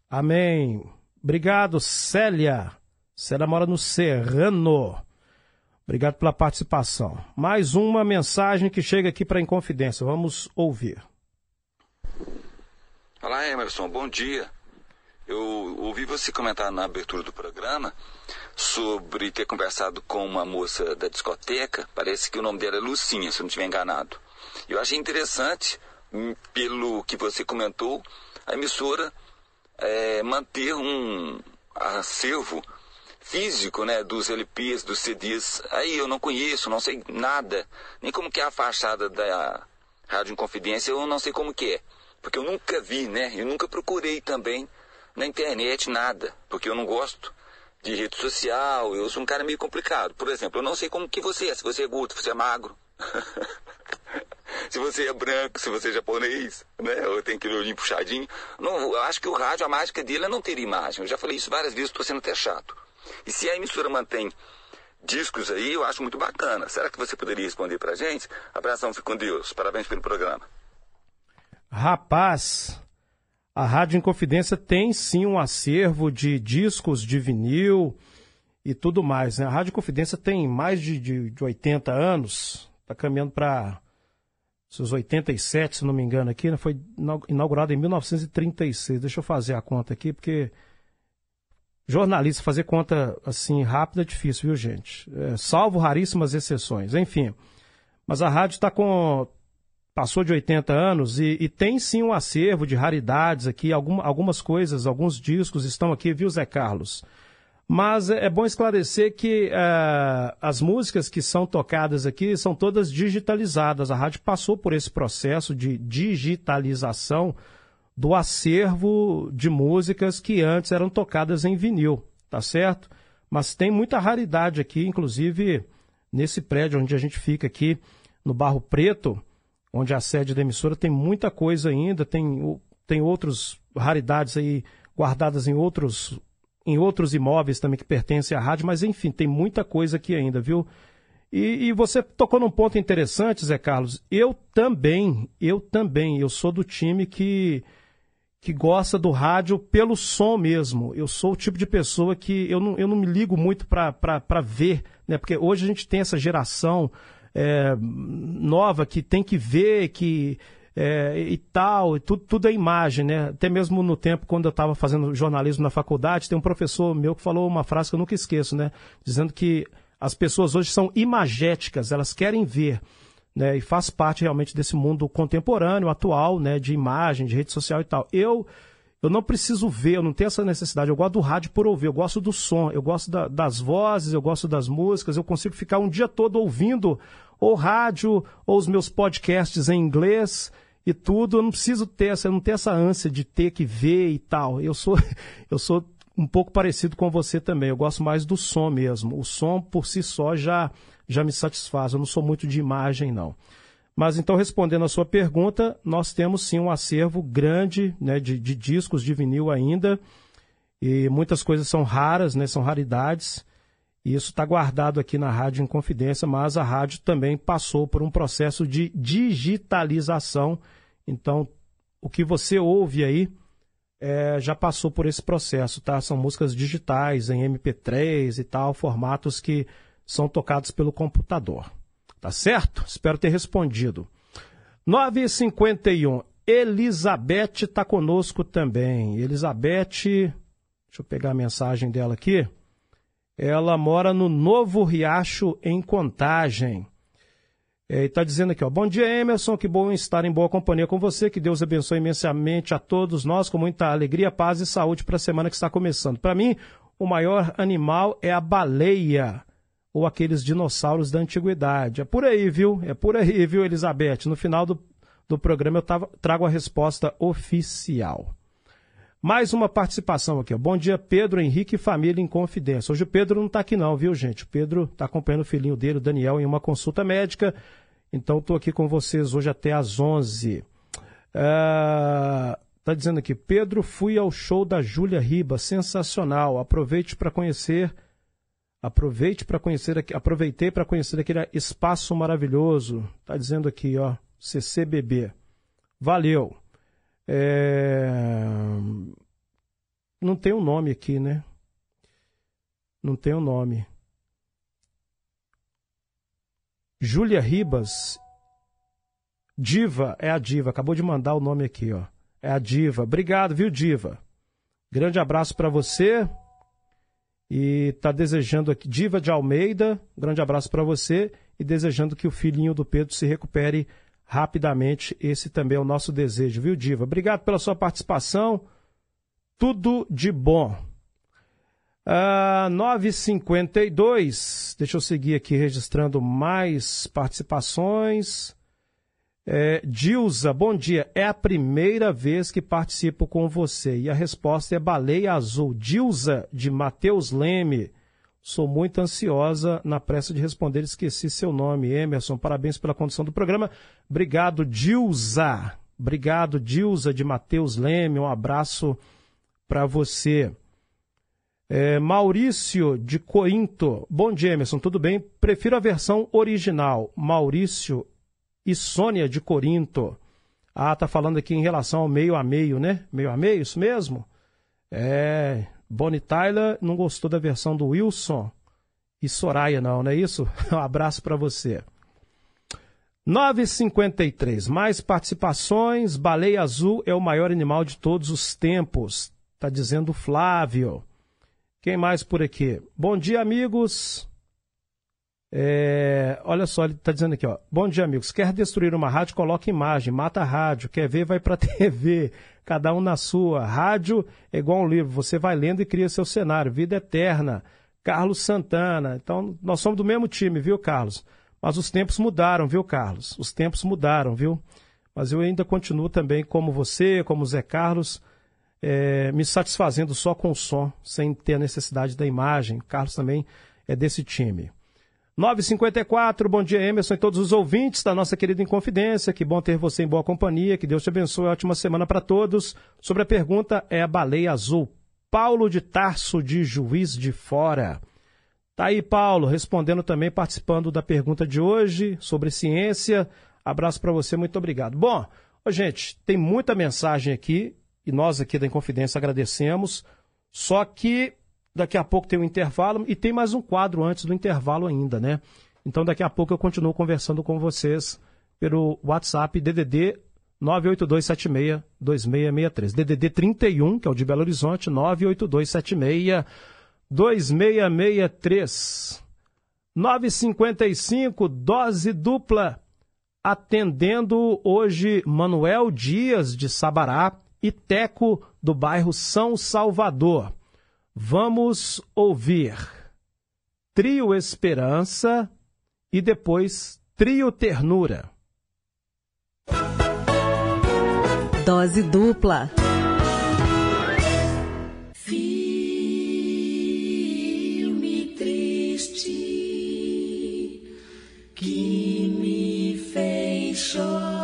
Amém. Obrigado, Célia. Célia mora no Serrano. Obrigado pela participação. Mais uma mensagem que chega aqui para a Inconfidência. Vamos ouvir.
Olá, Emerson, bom dia. Eu ouvi você comentar na abertura do programa sobre ter conversado com uma moça da discoteca. Parece que o nome dela é Lucinha, se eu não estiver enganado. Eu achei interessante, hum, pelo que você comentou, a emissora é, manter um acervo físico, né, dos LPs, dos CDs. Aí eu não conheço, não sei nada, nem como que é a fachada da Rádio Inconfidência, eu não sei como que é, porque eu nunca vi, né, eu nunca procurei também na internet nada, porque eu não gosto de rede social, eu sou um cara meio complicado. Por exemplo, eu não sei como que você é, se você é gordo, se você é magro. se você é branco, se você é japonês, né? Ou tem aquele olhinho puxadinho. Não, eu acho que o rádio, a mágica dele é não ter imagem. Eu já falei isso várias vezes, estou sendo até chato. E se a emissora mantém discos aí, eu acho muito bacana. Será que você poderia responder pra gente? Abração, fique com Deus. Parabéns pelo programa.
Rapaz, a Rádio Inconfidência tem sim um acervo de discos de vinil e tudo mais. Né? A Rádio Confidência tem mais de, de, de 80 anos, está caminhando para seus 87, se não me engano, aqui, né? foi inaugurada em 1936. Deixa eu fazer a conta aqui, porque jornalista fazer conta assim rápida é difícil, viu, gente? É, salvo raríssimas exceções. Enfim, mas a rádio está com passou de 80 anos e, e, tem sim um acervo de raridades aqui, algum, algumas coisas, alguns discos estão aqui, viu, Zé Carlos? Mas é, é bom esclarecer que uh, as músicas que são tocadas aqui são todas digitalizadas. A rádio passou por esse processo de digitalização do acervo de músicas que antes eram tocadas em vinil, tá certo? Mas tem muita raridade aqui, inclusive nesse prédio onde a gente fica aqui, no Barro Preto, onde é a sede da emissora, tem muita coisa ainda, tem, tem outras raridades aí guardadas em outros, em outros imóveis também que pertencem à rádio, mas enfim, tem muita coisa aqui ainda, viu? E, e você tocou num ponto interessante, Zé Carlos. Eu também, eu também, eu sou do time que que gosta do rádio pelo som mesmo. Eu sou o tipo de pessoa que eu não, eu não me ligo muito para ver, né? Porque hoje a gente tem essa geração é, nova que tem que ver, que é, e tal, e tudo, tudo é imagem, né? Até mesmo no tempo, quando eu estava fazendo jornalismo na faculdade, tem um professor meu que falou uma frase que eu nunca esqueço, né? Dizendo que as pessoas hoje são imagéticas, elas querem ver né, e faz parte realmente desse mundo contemporâneo, atual, né, de imagem, de rede social e tal. Eu eu não preciso ver, eu não tenho essa necessidade. Eu gosto do rádio por ouvir, eu gosto do som, eu gosto da- das vozes, eu gosto das músicas, eu consigo ficar um dia todo ouvindo ou rádio ou os meus podcasts em inglês e tudo. Eu não preciso ter eu não tenho essa ânsia de ter que ver e tal. Eu sou eu sou um pouco parecido com você também. Eu gosto mais do som mesmo. O som por si só já já me satisfaz. Eu não sou muito de imagem não. Mas então, respondendo a sua pergunta, nós temos sim um acervo grande né, de, de discos de vinil ainda. E muitas coisas são raras, né, são raridades. E isso está guardado aqui na Rádio em Confidência, mas a rádio também passou por um processo de digitalização. Então, o que você ouve aí é, já passou por esse processo, tá? São músicas digitais, em MP3 e tal, formatos que são tocados pelo computador. Tá certo? Espero ter respondido. 9h51. Elizabeth está conosco também. Elizabeth, deixa eu pegar a mensagem dela aqui. Ela mora no Novo Riacho, em Contagem. É, e está dizendo aqui, ó, bom dia Emerson, que bom estar em boa companhia com você, que Deus abençoe imensamente a todos nós, com muita alegria, paz e saúde para a semana que está começando. Para mim, o maior animal é a baleia, ou aqueles dinossauros da antiguidade. É por aí, viu? É por aí, viu, Elizabeth? No final do, do programa eu tava- trago a resposta oficial. Mais uma participação aqui. ó. Bom dia, Pedro Henrique família em confidência. Hoje o Pedro não está aqui não, viu, gente? O Pedro está acompanhando o filhinho dele, o Daniel, em uma consulta médica. Então estou aqui com vocês hoje até às 11. Está dizendo aqui, Pedro, fui ao show da Júlia Riba, sensacional. Aproveite para conhecer Aproveite para conhecer aproveitei para conhecer aquele espaço maravilhoso. Tá dizendo aqui, ó, CCBB. Valeu. É, Não tem um nome aqui, né? Não tem um nome. Júlia Ribas. Diva, é a Diva. Acabou de mandar o nome aqui, ó. É a Diva. Obrigado, viu, Diva? Grande abraço para você. E tá desejando aqui, Diva de Almeida, grande abraço para você e desejando que o filhinho do Pedro se recupere rapidamente. Esse também é o nosso desejo, viu, Diva? Obrigado pela sua participação. Tudo de bom. Ah, 9h52. Deixa eu seguir aqui registrando mais participações. É, Dilza, bom dia. É a primeira vez que participo com você. E a resposta é baleia azul. Dilza, de Matheus Leme. Sou muito ansiosa na pressa de responder. Esqueci seu nome, Emerson. Parabéns pela condução do programa. Obrigado, Dilza. Obrigado, Dilza, de Matheus Leme. Um abraço para você. É, Maurício de Corinto. Bom dia, Emerson. Tudo bem? Prefiro a versão original. Maurício e Sônia de Corinto. Ah, tá falando aqui em relação ao meio a meio, né? Meio a meio, isso mesmo? É. Bonnie Tyler não gostou da versão do Wilson e Soraya, não, não é isso? Um abraço para você. 9h53. Mais participações. Baleia azul é o maior animal de todos os tempos. Tá dizendo Flávio. Quem mais por aqui? Bom dia, amigos. É, olha só, ele está dizendo aqui, ó. Bom dia, amigos. Quer destruir uma rádio, coloca imagem, mata a rádio. Quer ver, vai para TV. Cada um na sua. Rádio é igual um livro. Você vai lendo e cria seu cenário. Vida eterna. Carlos Santana. Então, nós somos do mesmo time, viu, Carlos? Mas os tempos mudaram, viu, Carlos? Os tempos mudaram, viu? Mas eu ainda continuo também como você, como o Zé Carlos, é, me satisfazendo só com o som, sem ter a necessidade da imagem. Carlos também é desse time. 954, bom dia Emerson e todos os ouvintes da nossa querida Inconfidência. Que bom ter você em boa companhia, que Deus te abençoe. Ótima semana para todos. Sobre a pergunta é a baleia azul. Paulo de Tarso de Juiz de Fora. Tá aí, Paulo, respondendo também, participando da pergunta de hoje sobre ciência. Abraço para você, muito obrigado. Bom, gente, tem muita mensagem aqui e nós aqui da Inconfidência agradecemos. Só que daqui a pouco tem um intervalo e tem mais um quadro antes do intervalo ainda, né? Então daqui a pouco eu continuo conversando com vocês pelo WhatsApp DDD 982762663. DDD 31, que é o de Belo Horizonte, 982762663. 955, dose dupla, atendendo hoje Manuel Dias de Sabará e Teco do bairro São Salvador. Vamos ouvir Trio Esperança e depois Trio Ternura.
Dose dupla.
Filme triste que me fez chorar.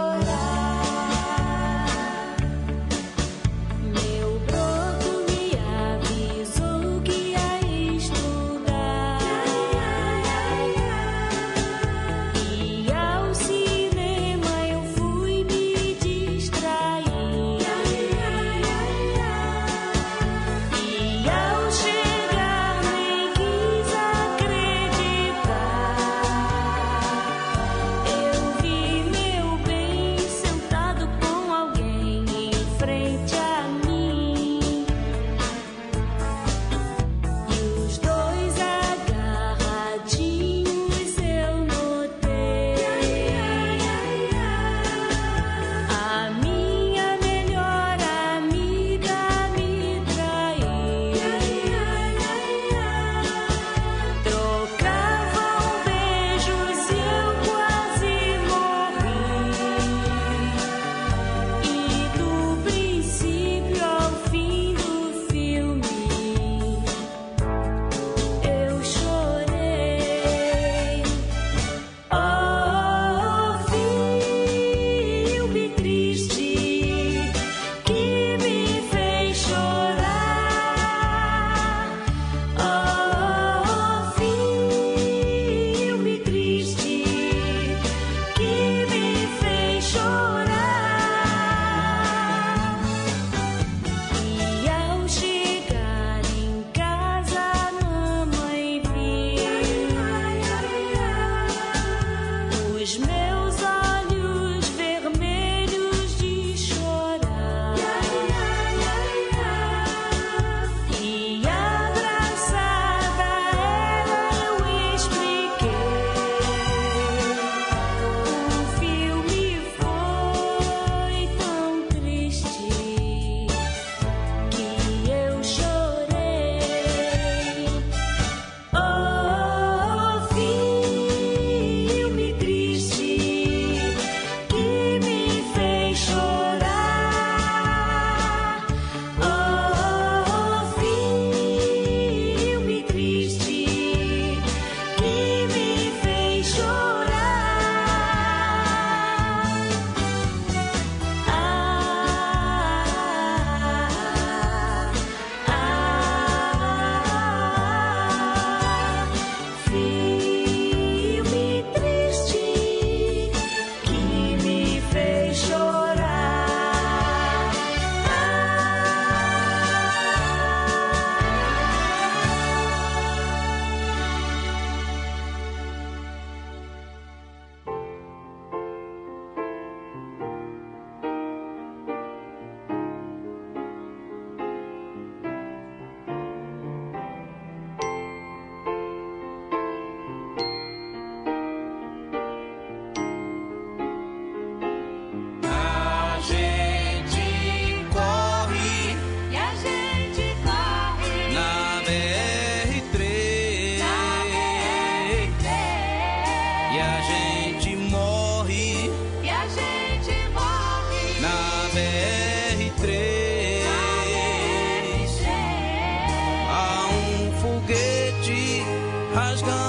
Há um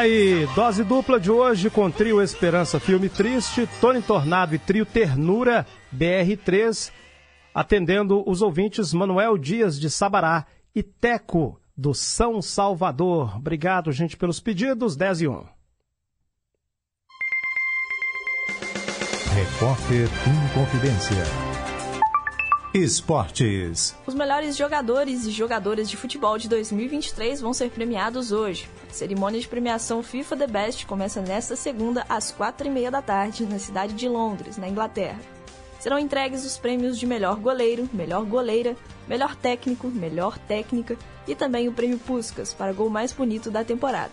aí, dose dupla de hoje com trio Esperança Filme Triste, Tony Tornado e trio Ternura BR3, atendendo os ouvintes Manuel Dias de Sabará e Teco do São Salvador. Obrigado, gente, pelos pedidos. 10 e 1.
Repórter Confidência. Esportes.
Os melhores jogadores e jogadoras de futebol de 2023 vão ser premiados hoje. A cerimônia de premiação FIFA The Best começa nesta segunda às quatro e meia da tarde na cidade de Londres, na Inglaterra. Serão entregues os prêmios de melhor goleiro, melhor goleira, melhor técnico, melhor técnica e também o prêmio Puskas para gol mais bonito da temporada.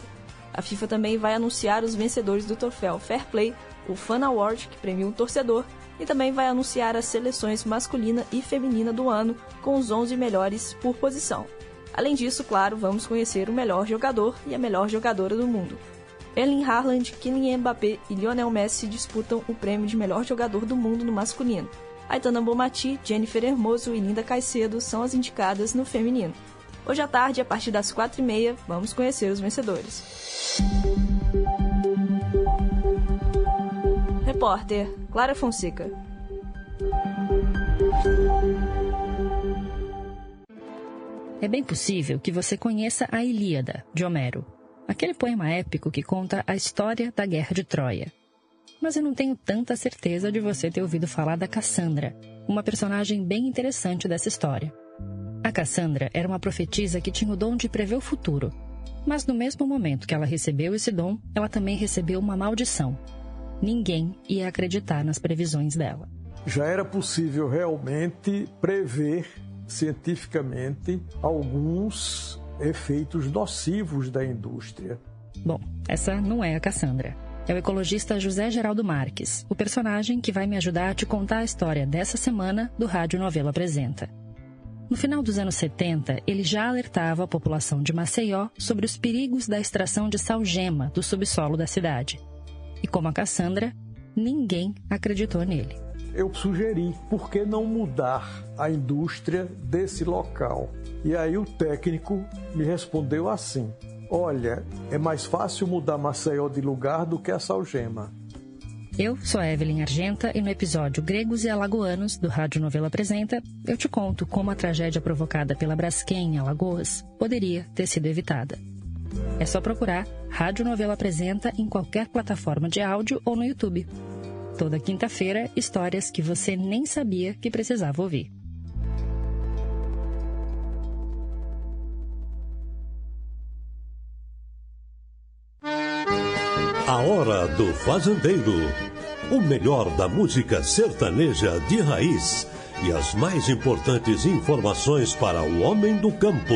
A FIFA também vai anunciar os vencedores do troféu Fair Play, o Fan Award, que premia um torcedor, e também vai anunciar as seleções masculina e feminina do ano com os 11 melhores por posição. Além disso, claro, vamos conhecer o melhor jogador e a melhor jogadora do mundo. Erling Haaland, Kylian Mbappé e Lionel Messi disputam o prêmio de melhor jogador do mundo no masculino. Aitana Bomati, Jennifer Hermoso e Linda Caicedo são as indicadas no feminino. Hoje à tarde, a partir das 4h30, vamos conhecer os vencedores. Repórter Clara Fonseca.
É bem possível que você conheça a Ilíada, de Homero, aquele poema épico que conta a história da Guerra de Troia. Mas eu não tenho tanta certeza de você ter ouvido falar da Cassandra, uma personagem bem interessante dessa história. A Cassandra era uma profetisa que tinha o dom de prever o futuro, mas no mesmo momento que ela recebeu esse dom, ela também recebeu uma maldição. Ninguém ia acreditar nas previsões dela.
Já era possível realmente prever cientificamente alguns efeitos nocivos da indústria.
Bom, essa não é a Cassandra. É o ecologista José Geraldo Marques, o personagem que vai me ajudar a te contar a história dessa semana do Rádio Novelo Apresenta. No final dos anos 70, ele já alertava a população de Maceió sobre os perigos da extração de salgema do subsolo da cidade. E como a Cassandra, ninguém acreditou nele.
Eu sugeri, por que não mudar a indústria desse local? E aí o técnico me respondeu assim: Olha, é mais fácil mudar Maceió de lugar do que a salgema.
Eu sou a Evelyn Argenta e no episódio Gregos e Alagoanos do Rádio Novela Apresenta, eu te conto como a tragédia provocada pela Braskem em Alagoas poderia ter sido evitada. É só procurar Rádio Novela Apresenta em qualquer plataforma de áudio ou no YouTube. Toda quinta-feira, histórias que você nem sabia que precisava ouvir.
A Hora do Fazendeiro. O melhor da música sertaneja de raiz e as mais importantes informações para o homem do campo.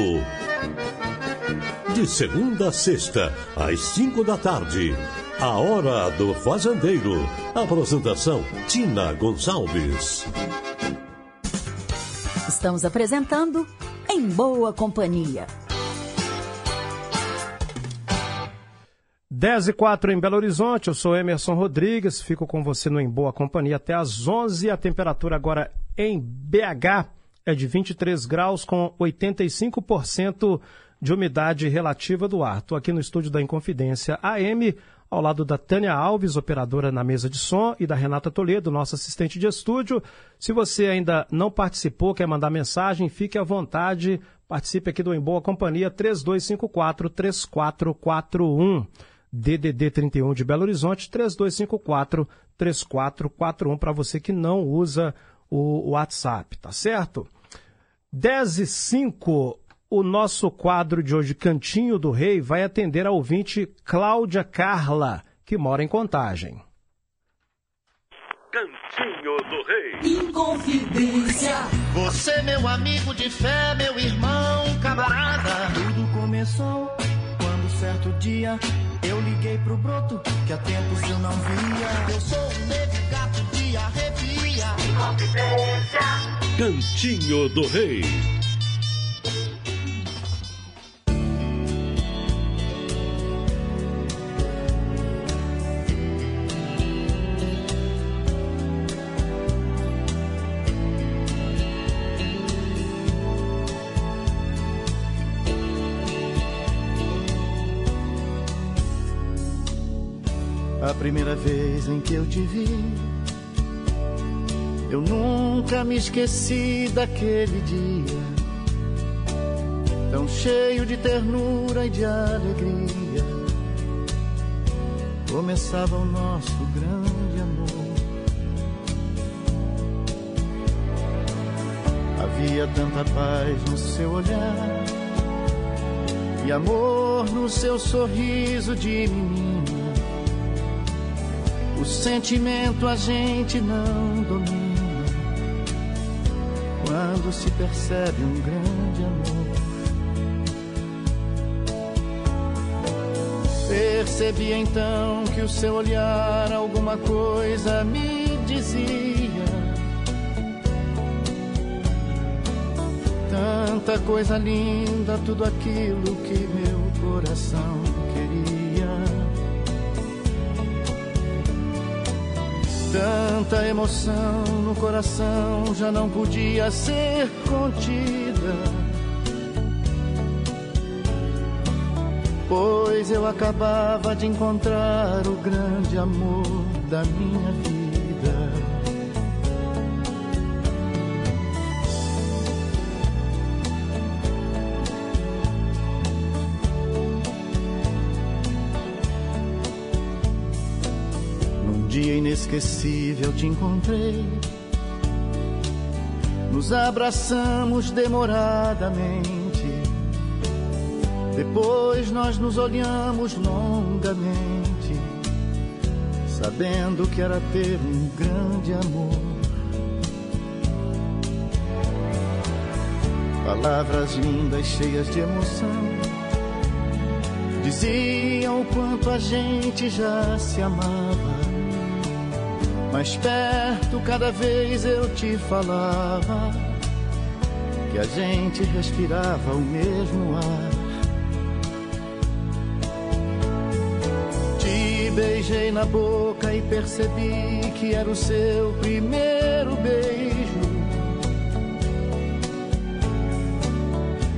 De segunda a sexta, às cinco da tarde. A Hora do Fazendeiro. Apresentação: Tina Gonçalves.
Estamos apresentando Em Boa Companhia.
10 e 4 em Belo Horizonte, eu sou Emerson Rodrigues, fico com você no Em Boa Companhia até às 11. A temperatura agora em BH é de 23 graus com 85% de umidade relativa do ar. Estou aqui no estúdio da Inconfidência AM, ao lado da Tânia Alves, operadora na mesa de som, e da Renata Toledo, nossa assistente de estúdio. Se você ainda não participou, quer mandar mensagem, fique à vontade, participe aqui do Em Boa Companhia 3254 3441. DDD 31 de Belo Horizonte, 3254 3441 para você que não usa o WhatsApp, tá certo? 10 e 5, o nosso quadro de hoje, Cantinho do Rei, vai atender a ouvinte Cláudia Carla, que mora em Contagem.
Cantinho do Rei.
Inconfidência. Você, meu amigo de fé, meu irmão, camarada. Tudo começou quando certo dia eu liguei pro broto que há tempos eu não via. Eu sou um negro gato de arrepia. Inconfidência.
Cantinho do Rei.
Primeira vez em que eu te vi, eu nunca me esqueci daquele dia, tão cheio de ternura e de alegria. Começava o nosso grande amor. Havia tanta paz no seu olhar e amor no seu sorriso de menina. O sentimento a gente não domina quando se percebe um grande amor. Percebi então que o seu olhar alguma coisa me dizia. Tanta coisa linda, tudo aquilo que meu coração Tanta emoção no coração já não podia ser contida. Pois eu acabava de encontrar o grande amor da minha vida. Inesquecível te encontrei. Nos abraçamos demoradamente. Depois nós nos olhamos longamente, sabendo que era ter um grande amor. Palavras lindas, cheias de emoção, diziam o quanto a gente já se amava. Mais perto cada vez eu te falava que a gente respirava o mesmo ar. Te beijei na boca e percebi que era o seu primeiro beijo.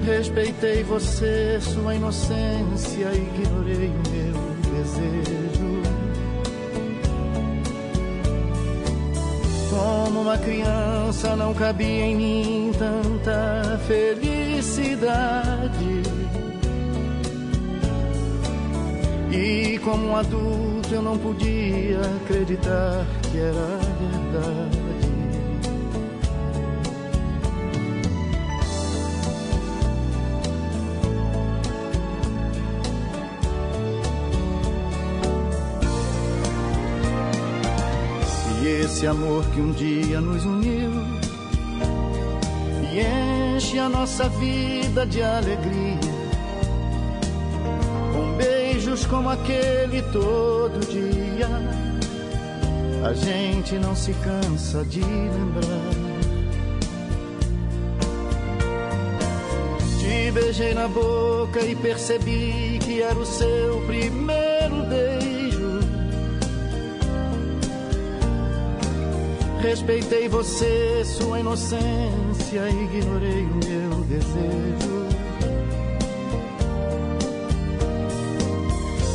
Respeitei você, sua inocência, ignorei o meu desejo. Como uma criança, não cabia em mim tanta felicidade. E como um adulto, eu não podia acreditar que era verdade. Esse amor que um dia nos uniu e enche a nossa vida de alegria. Com beijos como aquele todo dia, a gente não se cansa de lembrar. Te beijei na boca e percebi que era o seu primeiro Respeitei você, sua inocência, ignorei o meu desejo.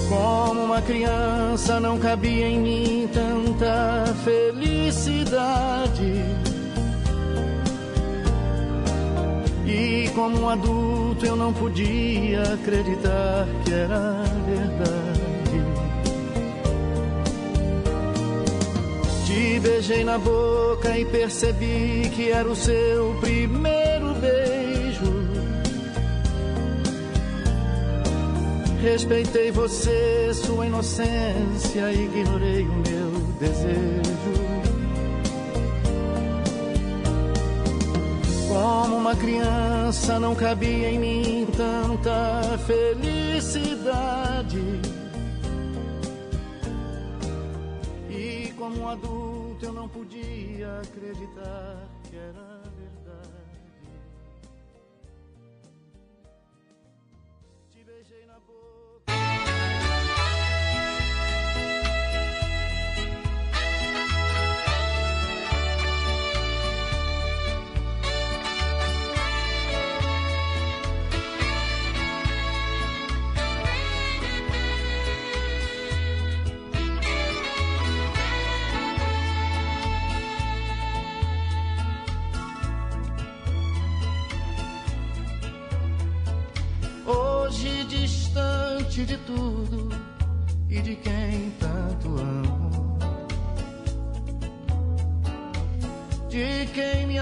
Como uma criança, não cabia em mim tanta felicidade. E como um adulto, eu não podia acreditar que era verdade. Te beijei na boca e percebi que era o seu primeiro beijo. Respeitei você, sua inocência, ignorei o meu desejo. Como uma criança, não cabia em mim tanta felicidade. Podia acreditar que era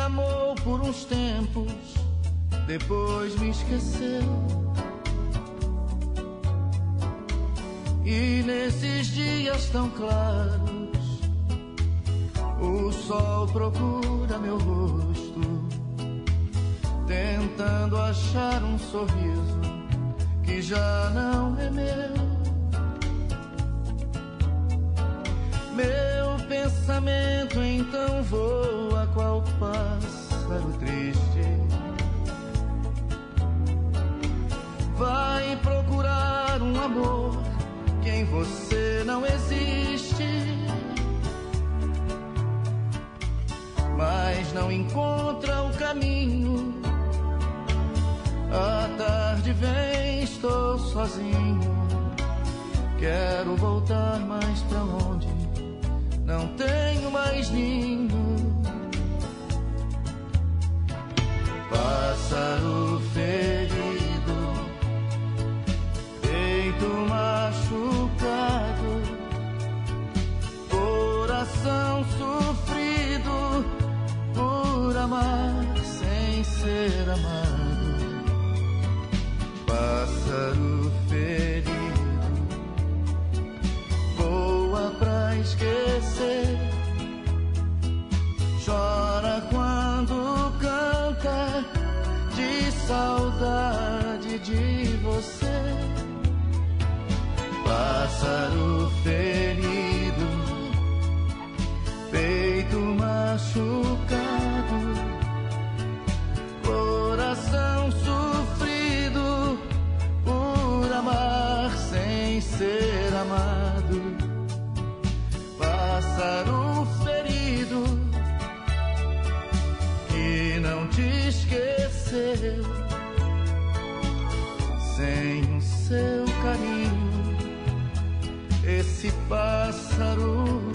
amou por uns tempos, depois me esqueceu. E nesses dias tão claros, o sol procura meu rosto, tentando achar um sorriso que já não é meu. Meu pensamento então voa qual pássaro triste. Vai procurar um amor que em você não existe. Mas não encontra o caminho. A tarde vem, estou sozinho. Quero voltar mais pra onde não tenho mais ninho. Pássaro ferido, peito machucado, coração sofrido por amar sem ser amado. Pássaro ferido pra esquecer. Chora quando canta de saudade de você. Pássaro ferido, peito machucado, Esse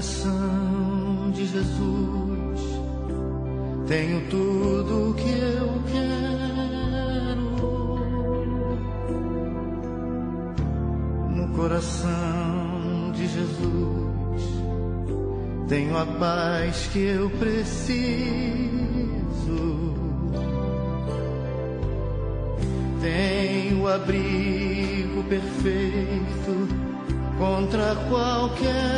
coração de Jesus tenho tudo que eu quero. No coração de Jesus tenho a paz que eu preciso. Tenho o abrigo perfeito contra qualquer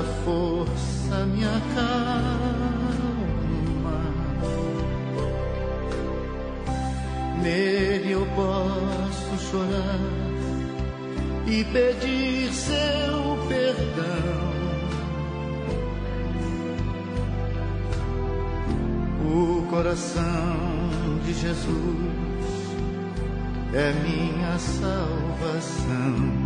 dá força, me acalma. Nele eu posso chorar e pedir seu perdão. O coração de Jesus é minha salvação.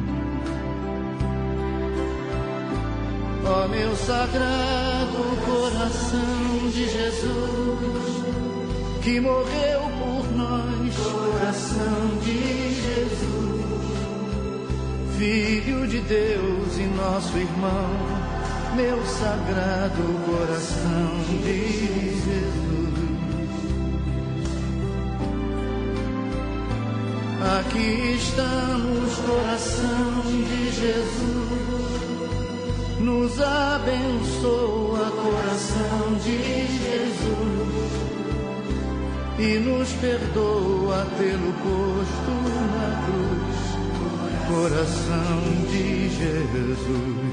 Sagrado coração de Jesus, que morreu por nós, coração de Jesus, Filho de Deus e nosso irmão, meu sagrado coração de Jesus. Aqui estamos, coração de Jesus. Nos abençoa, coração de Jesus. E nos perdoa pelo posto na cruz, coração de Jesus.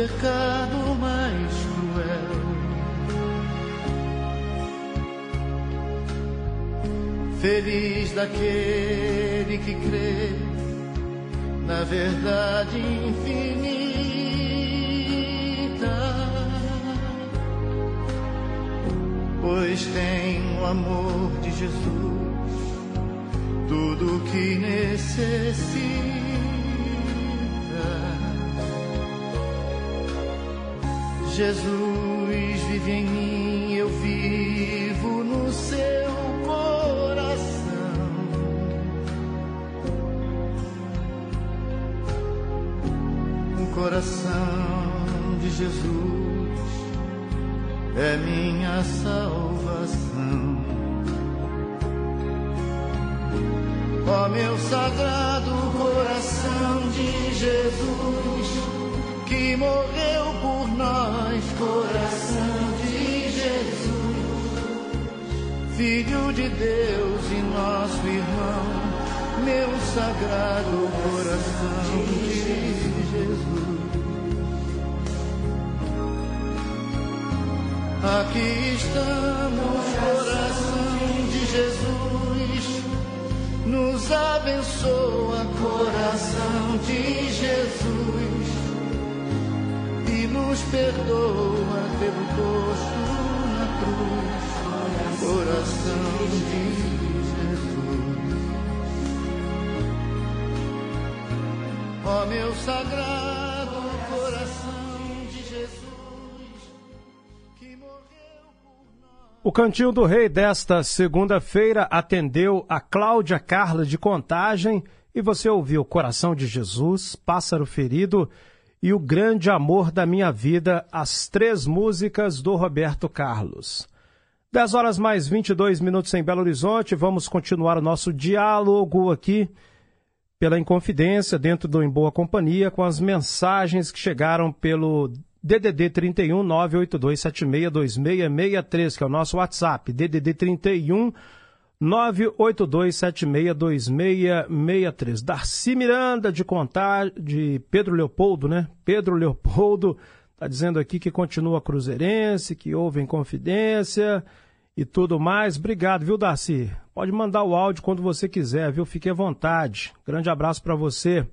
Pecado mais cruel. Feliz daquele que crê na verdade infinita. pois tem o amor de Jesus, tudo que necessita. Jesus vive em mim, eu vivo no seu coração. O coração de Jesus é minha salvação. Ó meu sagrado coração de Jesus, que morreu nós, coração de Jesus, Filho de Deus e nosso irmão, meu sagrado coração de Jesus. Aqui estamos, coração de Jesus, nos abençoa, coração de Jesus, nos perdoa pelo gosto na cruz, coração de Jesus. Ó meu sagrado coração de Jesus, que morreu.
O Cantinho do Rei desta segunda-feira atendeu a Cláudia Carla de Contagem e você ouviu Coração de Jesus, Pássaro Ferido e O Grande Amor da Minha Vida, as três músicas do Roberto Carlos. 10 horas mais 22 minutos em Belo Horizonte, vamos continuar o nosso diálogo aqui pela Inconfidência, dentro do Em Boa Companhia, com as mensagens que chegaram pelo DDD 31 98276 2663, que é o nosso WhatsApp. DDD 31 98276 2663. Darcy Miranda de Contar, de Pedro Leopoldo, né? Pedro Leopoldo está dizendo aqui que continua cruzeirense, que houve Inconfidência e tudo mais. Obrigado, viu, Darcy? Pode mandar o áudio quando você quiser, viu? Fique à vontade. Grande abraço para você.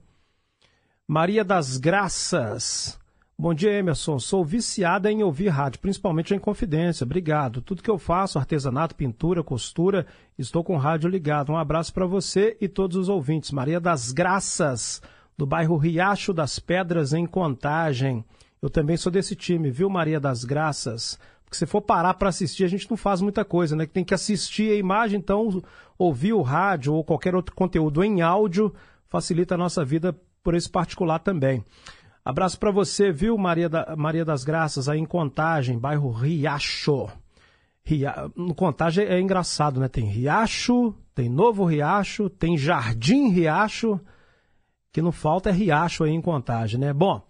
Maria das Graças. Bom dia, Emerson. Sou viciada em ouvir rádio, principalmente em confidência. Obrigado. Tudo que eu faço, artesanato, pintura, costura, estou com o rádio ligado. Um abraço para você e todos os ouvintes. Maria das Graças, do bairro Riacho das Pedras, em Contagem. Eu também sou desse time, viu, Maria das Graças? Porque se for parar para assistir, a gente não faz muita coisa, né? Tem que assistir a imagem, então ouvir o rádio ou qualquer outro conteúdo em áudio facilita a nossa vida por esse particular também. Abraço para você, viu, Maria, da, Maria das Graças, aí em Contagem, bairro Riacho. Ria... No Contagem é engraçado, né? Tem Riacho, tem Novo Riacho, tem Jardim Riacho, que não falta é Riacho aí em Contagem, né? Bom,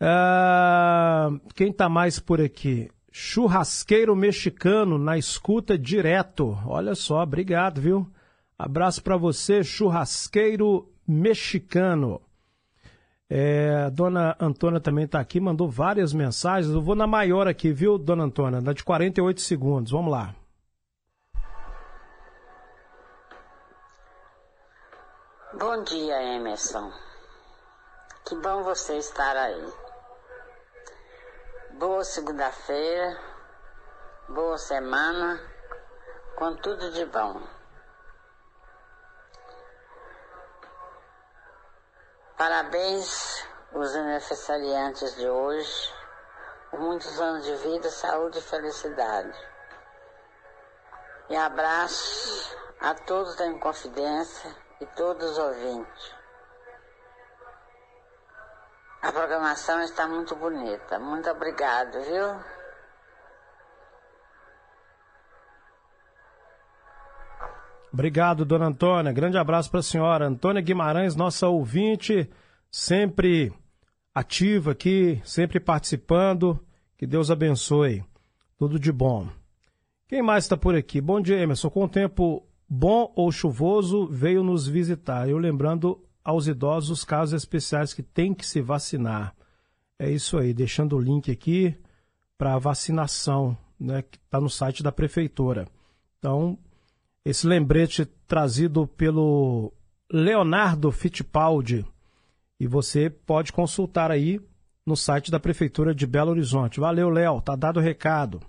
uh... quem tá mais por aqui? Churrasqueiro mexicano na escuta direto. Olha só, obrigado, viu? Abraço para você, churrasqueiro mexicano. É, a dona Antônia também está aqui, mandou várias mensagens. Eu vou na maior aqui, viu, dona Antônia? Na de 48 segundos. Vamos lá.
Bom dia, Emerson. Que bom você estar aí. Boa segunda-feira, boa semana, com tudo de bom. Parabéns aos aniversariantes de hoje, por muitos anos de vida, saúde e felicidade. E abraço a todos da Inconfidência e todos os ouvintes. A programação está muito bonita. Muito obrigado, viu?
Obrigado, dona Antônia. Grande abraço para a senhora. Antônia Guimarães, nossa ouvinte, sempre ativa aqui, sempre participando. Que Deus abençoe. Tudo de bom. Quem mais está por aqui? Bom dia, Emerson. Com o tempo bom ou chuvoso, veio nos visitar. Eu lembrando aos idosos os casos especiais que tem que se vacinar. É isso aí, deixando o link aqui para a vacinação, né, que está no site da prefeitura. Então, esse lembrete trazido pelo Leonardo Fittipaldi e você pode consultar aí no site da prefeitura de Belo Horizonte. Valeu, Léo, tá dado o recado.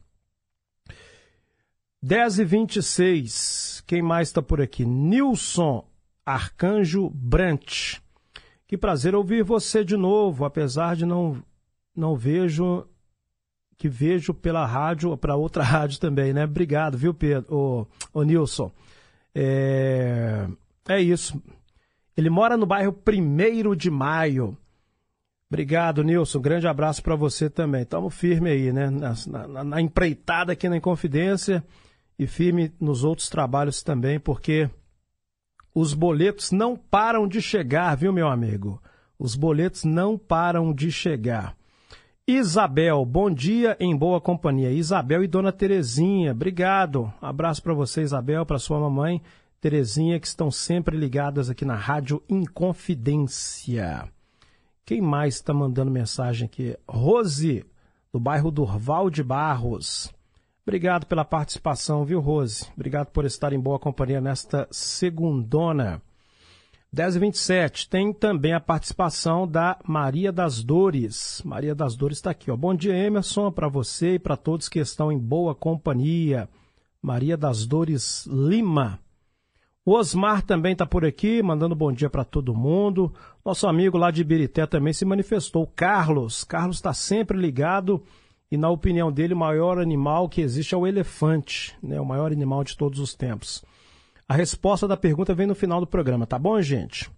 10 e 26 quem mais está por aqui? Nilson Arcanjo Brant. Que prazer ouvir você de novo, apesar de não não vejo que vejo pela rádio para outra rádio também, né? Obrigado, viu, Pedro? Ô, ô Nilson. É, é isso. Ele mora no bairro 1 de Maio. Obrigado, Nilson. Grande abraço para você também. Estamos firme aí, né? Na, na, na empreitada aqui na Inconfidência e firme nos outros trabalhos também, porque os boletos não param de chegar, viu, meu amigo? Os boletos não param de chegar. Isabel, bom dia em boa companhia. Isabel e Dona Terezinha, obrigado. Abraço para você, Isabel, para sua mamãe Terezinha, que estão sempre ligadas aqui na Rádio Inconfidência. Quem mais está mandando mensagem aqui? Rose, do bairro Durval de Barros. Obrigado pela participação, viu, Rose? Obrigado por estar em boa companhia nesta segundona. 10h27, tem também a participação da Maria das Dores. Maria das Dores está aqui. Ó. Bom dia, Emerson, para você e para todos que estão em boa companhia. Maria das Dores Lima. O Osmar também está por aqui, mandando bom dia para todo mundo. Nosso amigo lá de Ibirité também se manifestou. Carlos. Carlos está sempre ligado e, na opinião dele, o maior animal que existe é o elefante, né? o maior animal de todos os tempos. A resposta da pergunta vem no final do programa, tá bom, gente?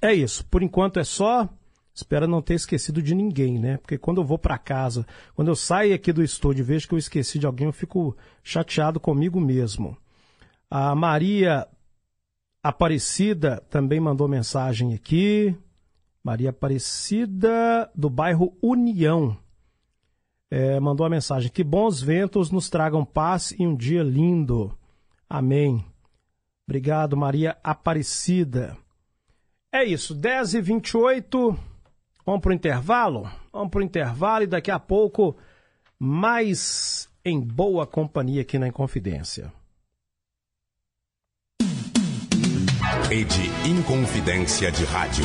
É isso. Por enquanto é só. Espero não ter esquecido de ninguém, né? Porque quando eu vou para casa, quando eu saio aqui do estúdio e vejo que eu esqueci de alguém, eu fico chateado comigo mesmo. A Maria Aparecida também mandou mensagem aqui. Maria Aparecida, do bairro União. É, mandou a mensagem: Que bons ventos nos tragam paz e um dia lindo. Amém. Obrigado, Maria Aparecida. É isso, 10 e 28 Vamos para o intervalo? Vamos para o intervalo e daqui a pouco mais em boa companhia aqui na Inconfidência.
Rede Inconfidência de Rádio.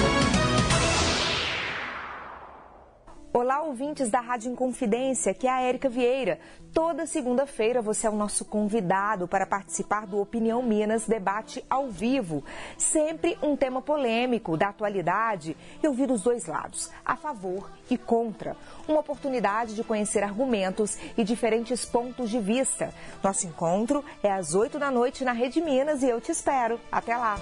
Olá, ouvintes da Rádio Inconfidência, que é a Érica Vieira. Toda segunda-feira você é o nosso convidado para participar do Opinião Minas Debate ao vivo. Sempre um tema polêmico da atualidade e ouvir os dois lados, a favor e contra. Uma oportunidade de conhecer argumentos e diferentes pontos de vista. Nosso encontro é às 8 da noite na Rede Minas e eu te espero. Até lá!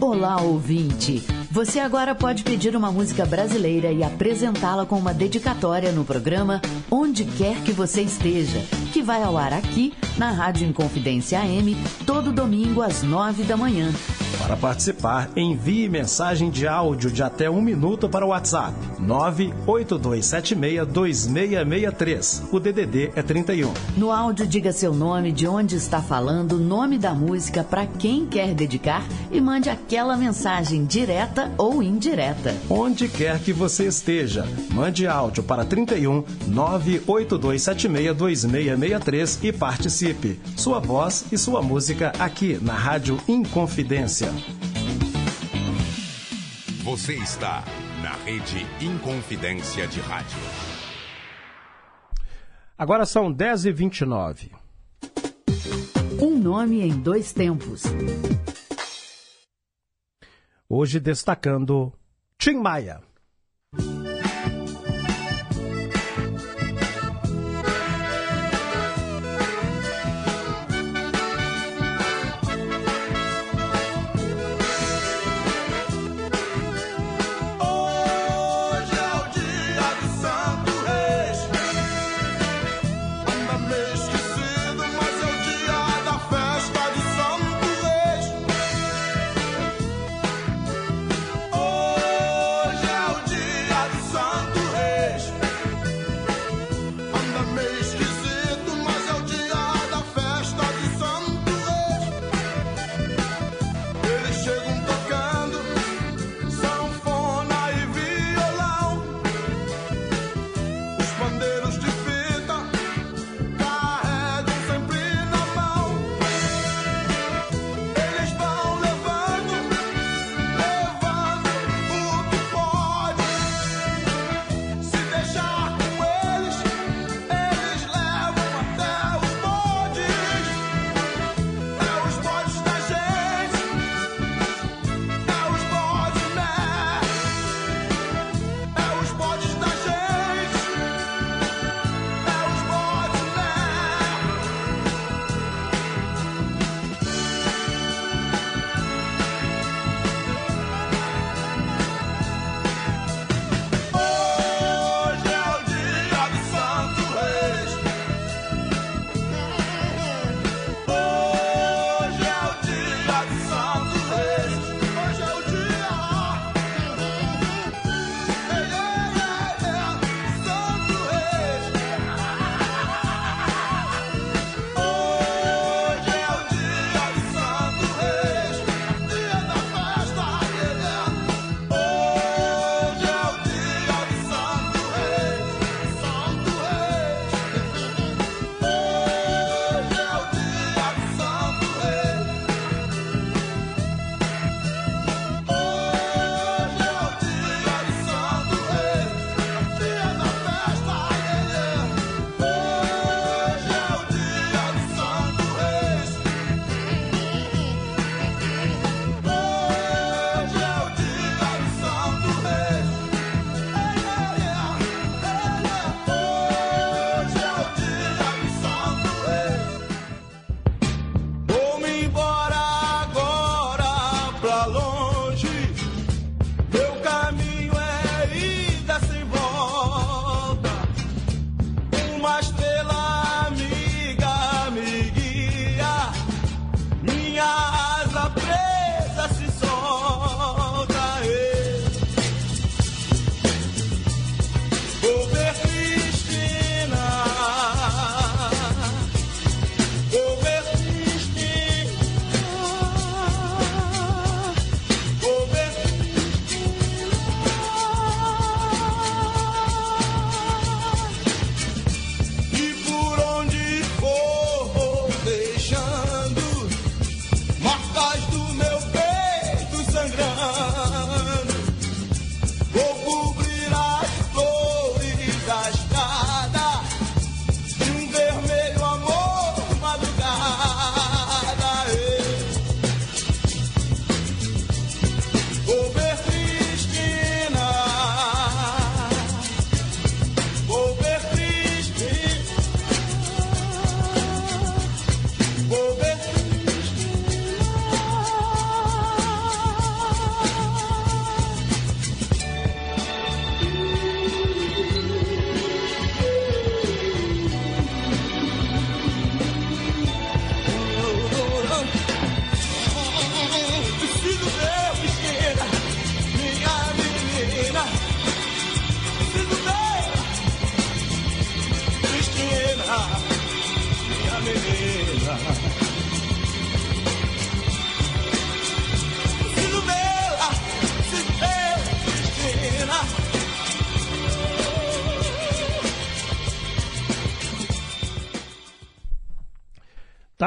Olá, ouvinte! Você agora pode pedir uma música brasileira e apresentá-la com uma dedicatória no programa Onde Quer Que Você Esteja, que vai ao ar aqui na Rádio Inconfidência AM, todo domingo às nove da manhã.
Para participar, envie mensagem de áudio de até um minuto para o WhatsApp 982762663. O DDD é 31.
No áudio, diga seu nome, de onde está falando, nome da música, para quem quer dedicar e mande aquela mensagem direta ou indireta.
Onde quer que você esteja, mande áudio para 31 982762663 e participe. Sua voz e sua música aqui na Rádio Inconfidência.
Você está na Rede Inconfidência de Rádio.
Agora são 10h29.
Um nome em dois tempos.
Hoje destacando Tim Maia.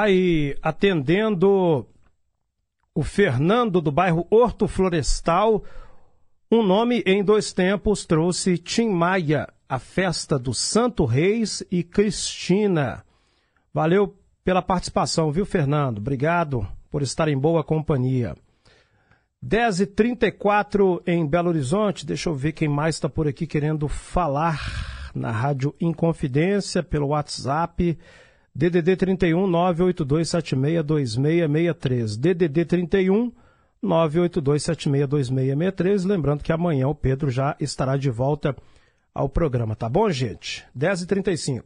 Tá aí atendendo o Fernando do bairro Horto Florestal. Um nome em dois tempos trouxe Tim Maia, a festa do Santo Reis e Cristina. Valeu pela participação, viu, Fernando? Obrigado por estar em boa companhia. 10h34 em Belo Horizonte. Deixa eu ver quem mais está por aqui querendo falar na Rádio Inconfidência, pelo WhatsApp. DDD 31 98276 2663. DDD 31 98276 2663. Lembrando que amanhã o Pedro já estará de volta ao programa, tá bom, gente? 10h35.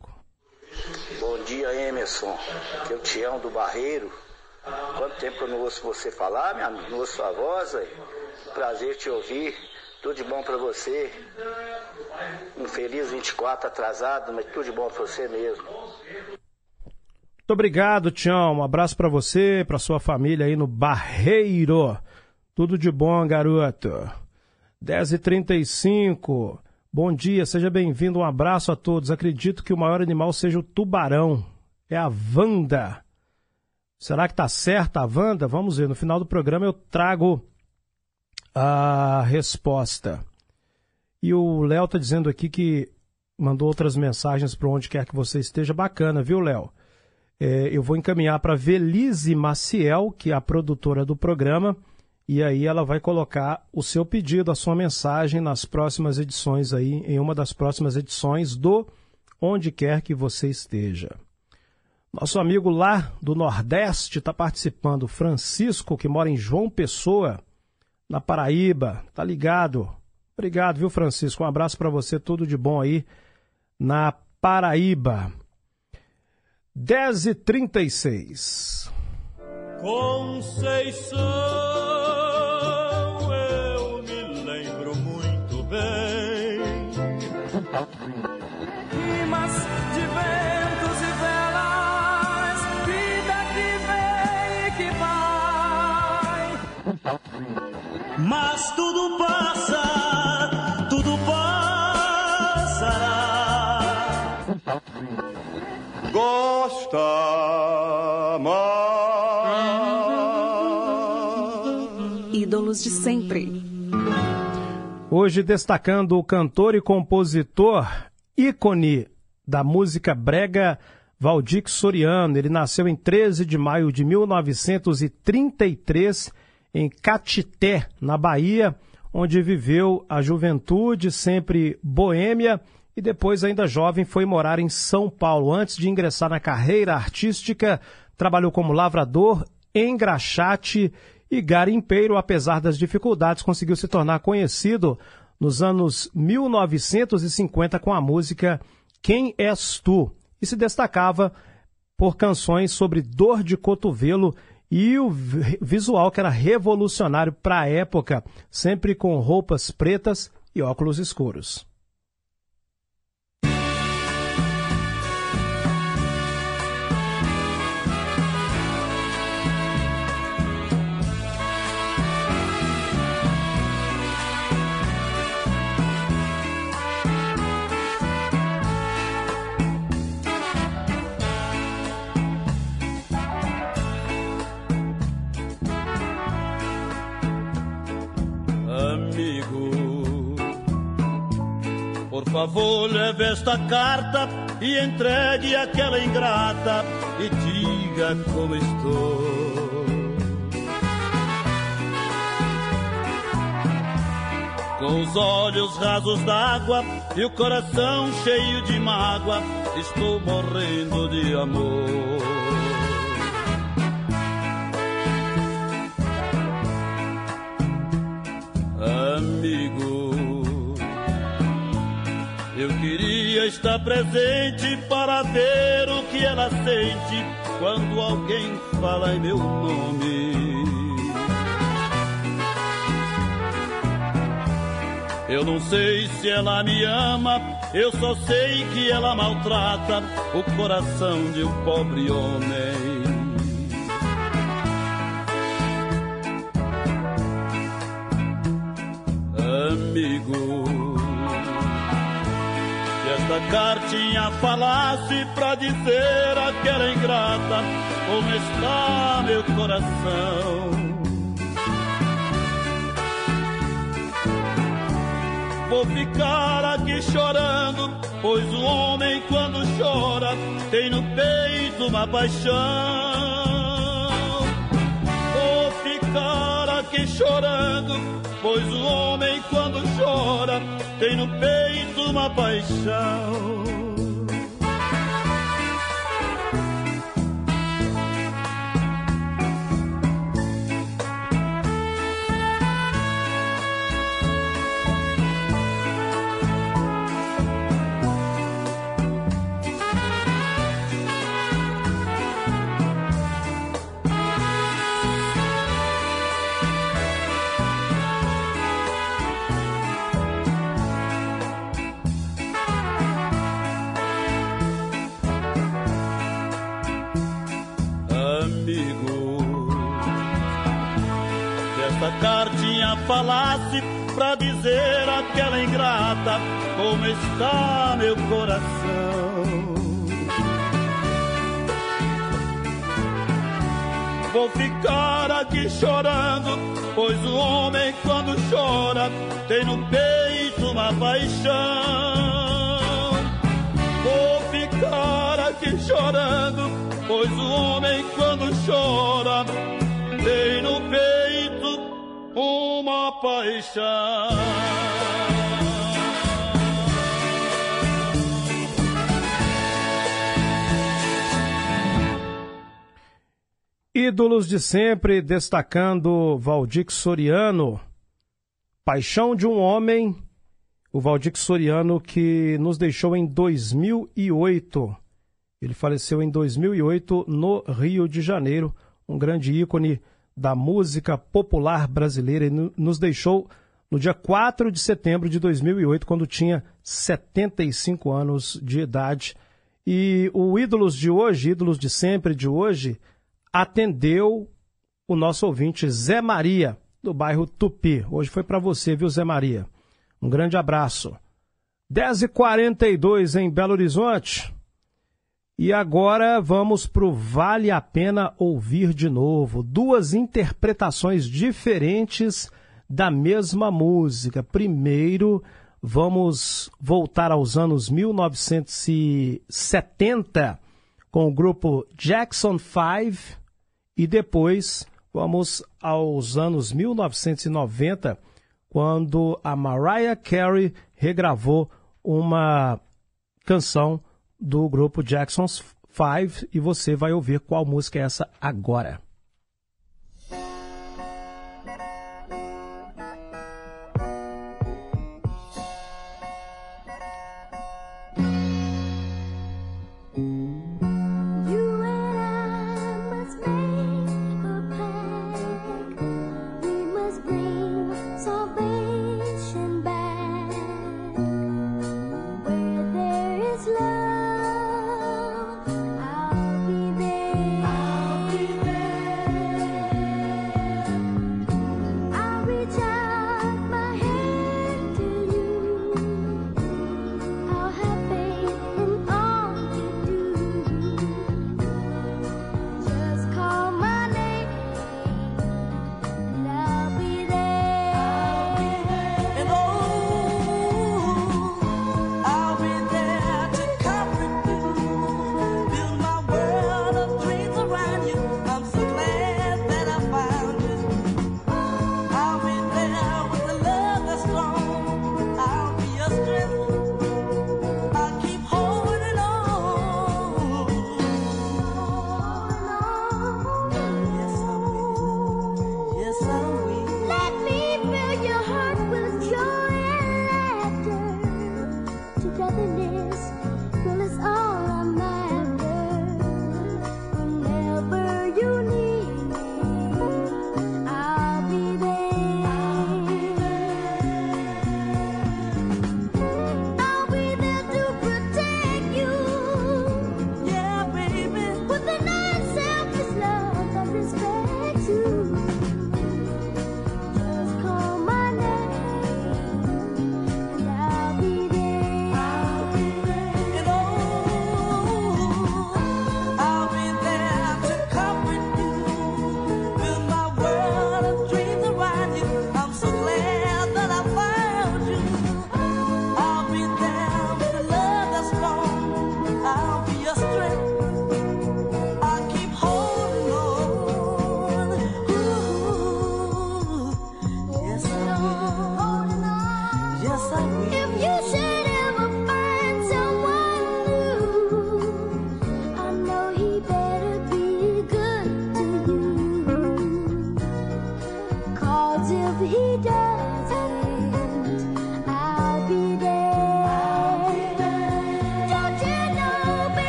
Bom dia, Emerson. Que eu te amo do Barreiro. Quanto tempo eu não ouço você falar, minha? Não ouço sua voz, aí. Prazer te ouvir. Tudo de bom pra você. Um feliz 24 atrasado, mas tudo de bom pra você mesmo.
Muito obrigado, Tião. Um abraço para você, para sua família aí no Barreiro. Tudo de bom, garoto. 10h35. Bom dia, seja bem-vindo. Um abraço a todos. Acredito que o maior animal seja o tubarão. É a Wanda. Será que tá certa a Wanda? Vamos ver. No final do programa eu trago a resposta. E o Léo tá dizendo aqui que mandou outras mensagens para onde quer que você esteja. Bacana, viu, Léo? É, eu vou encaminhar para Velise Maciel, que é a produtora do programa, e aí ela vai colocar o seu pedido, a sua mensagem nas próximas edições aí, em uma das próximas edições do Onde Quer Que Você Esteja. Nosso amigo lá do Nordeste está participando, Francisco, que mora em João Pessoa, na Paraíba, tá ligado? Obrigado, viu, Francisco? Um abraço para você, tudo de bom aí na Paraíba. 10h36.
Conceição, eu me lembro muito bem.
Rimas de ventos e velas, vida que vem e que vai.
Mas tudo passa, Gosta
Ídolos de sempre.
Hoje destacando o cantor e compositor ícone da música brega Valdir Soriano. Ele nasceu em 13 de maio de 1933 em Catité, na Bahia, onde viveu a juventude sempre boêmia e depois, ainda jovem, foi morar em São Paulo. Antes de ingressar na carreira artística, trabalhou como lavrador, engraxate e garimpeiro. Apesar das dificuldades, conseguiu se tornar conhecido nos anos 1950 com a música Quem És Tu? E se destacava por canções sobre dor de cotovelo e o vi- visual que era revolucionário para a época, sempre com roupas pretas e óculos escuros.
Por favor, leve esta carta e entregue àquela ingrata e diga como estou. Com os olhos rasos d'água e o coração cheio de mágoa, estou morrendo de amor. está presente para ver o que ela sente quando alguém fala em meu nome. Eu não sei se ela me ama, eu só sei que ela maltrata o coração de um pobre homem. Amigo. Esta cartinha falasse pra dizer àquela ingrata como está meu coração. Vou ficar aqui chorando, pois o homem quando chora tem no peito uma paixão. Vou ficar aqui chorando, pois o homem quando chora tem no peito uma paixão. Falasse pra dizer àquela ingrata como está meu coração. Vou ficar aqui chorando, pois o homem quando chora tem no peito uma paixão. Vou ficar aqui chorando, pois o homem quando chora tem no peito uma paixão.
Ídolos de sempre, destacando Valdir Soriano. Paixão de um Homem, o Valdir Soriano que nos deixou em 2008. Ele faleceu em 2008 no Rio de Janeiro, um grande ícone da música popular brasileira. Ele nos deixou no dia 4 de setembro de 2008, quando tinha 75 anos de idade. E o Ídolos de hoje, Ídolos de sempre de hoje, atendeu o nosso ouvinte Zé Maria, do bairro Tupi. Hoje foi para você, viu, Zé Maria? Um grande abraço. 10h42 em Belo Horizonte. E agora vamos para o Vale a Pena Ouvir de Novo. Duas interpretações diferentes da mesma música. Primeiro, vamos voltar aos anos 1970 com o grupo Jackson 5 e depois vamos aos anos 1990 quando a Mariah Carey regravou uma canção do grupo Jackson 5 e você vai ouvir qual música é essa agora.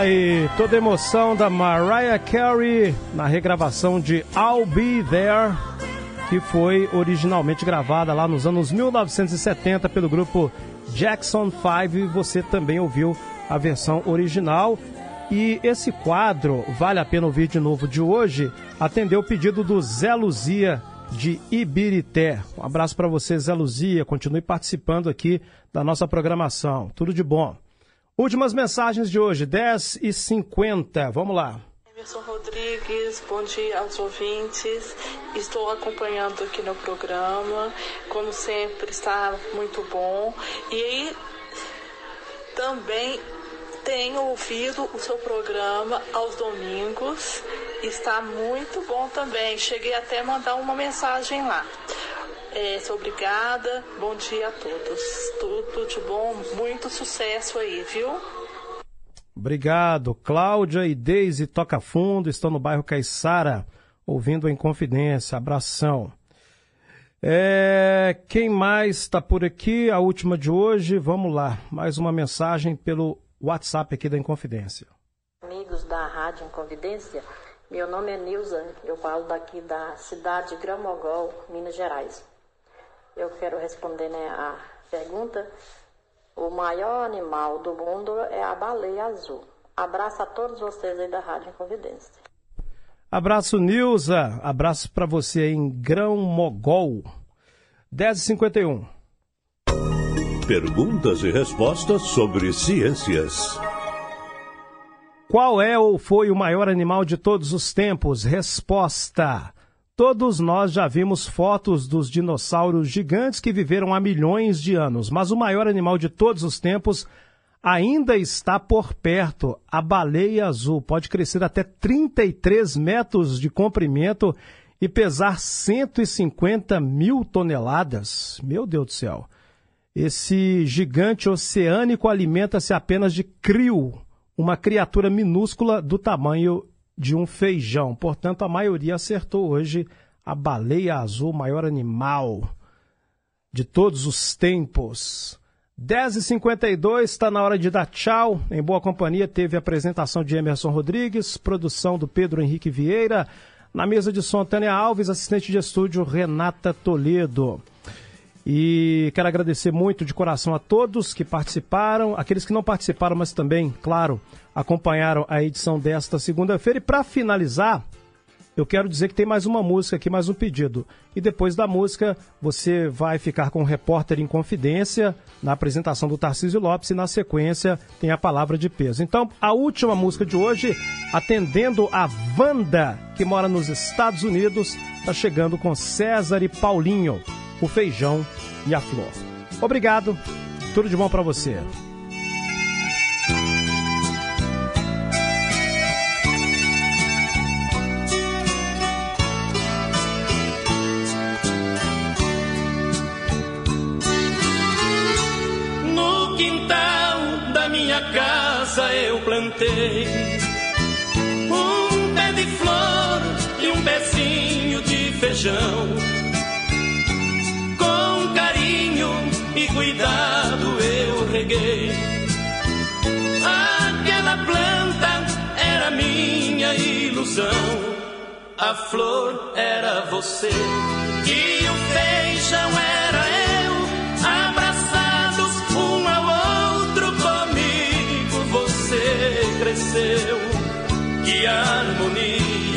Aí, toda a emoção da Mariah Carey na regravação de I'll Be There, que foi originalmente gravada lá nos anos 1970 pelo grupo Jackson 5 e você também ouviu a versão original. E esse quadro, vale a pena ouvir de novo de hoje, atendeu o pedido do Zé Luzia de Ibirité. Um abraço para você, Zé Luzia. Continue participando aqui da nossa programação. Tudo de bom. Últimas mensagens de hoje, 10 e 50 Vamos lá.
Emerson Rodrigues, bom dia aos ouvintes. Estou acompanhando aqui no programa, como sempre está muito bom. E também tenho ouvido o seu programa aos domingos, está muito bom também. Cheguei até a mandar uma mensagem lá. É, sou obrigada, bom dia a todos. Tudo de bom, muito sucesso aí, viu?
Obrigado. Cláudia e Deise Toca Fundo estão no bairro Caiçara, ouvindo em confidência. Abração. É, quem mais está por aqui? A última de hoje. Vamos lá. Mais uma mensagem pelo WhatsApp aqui da Inconfidência.
Amigos da Rádio Inconfidência, meu nome é Nilza, eu falo daqui da cidade de Gramogol, Minas Gerais. Eu quero responder né, a pergunta. O maior animal do mundo é a baleia azul. Abraço a todos vocês aí da Rádio Inconfidência.
Abraço, Nilza. Abraço para você em Grão Mogol. 10h51.
Perguntas e respostas sobre ciências.
Qual é ou foi o maior animal de todos os tempos? Resposta. Todos nós já vimos fotos dos dinossauros gigantes que viveram há milhões de anos, mas o maior animal de todos os tempos ainda está por perto. A baleia azul pode crescer até 33 metros de comprimento e pesar 150 mil toneladas. Meu Deus do céu. Esse gigante oceânico alimenta-se apenas de krill, uma criatura minúscula do tamanho de um feijão. Portanto, a maioria acertou hoje a baleia azul, maior animal de todos os tempos. 10h52, está na hora de dar tchau. Em boa companhia, teve a apresentação de Emerson Rodrigues, produção do Pedro Henrique Vieira. Na mesa de som, Tânia Alves, assistente de estúdio, Renata Toledo. E quero agradecer muito de coração a todos que participaram, aqueles que não participaram, mas também, claro, acompanharam a edição desta segunda-feira. E para finalizar, eu quero dizer que tem mais uma música aqui, mais um pedido. E depois da música, você vai ficar com o repórter em confidência na apresentação do Tarcísio Lopes e na sequência tem a palavra de peso. Então, a última música de hoje, atendendo a Wanda, que mora nos Estados Unidos, está chegando com César e Paulinho, o feijão e a flor. Obrigado, tudo de bom para você.
Casa eu plantei um pé de flor e um pezinho de feijão. Com carinho e cuidado eu reguei. Aquela planta era minha ilusão. A flor era você e o feijão era eu.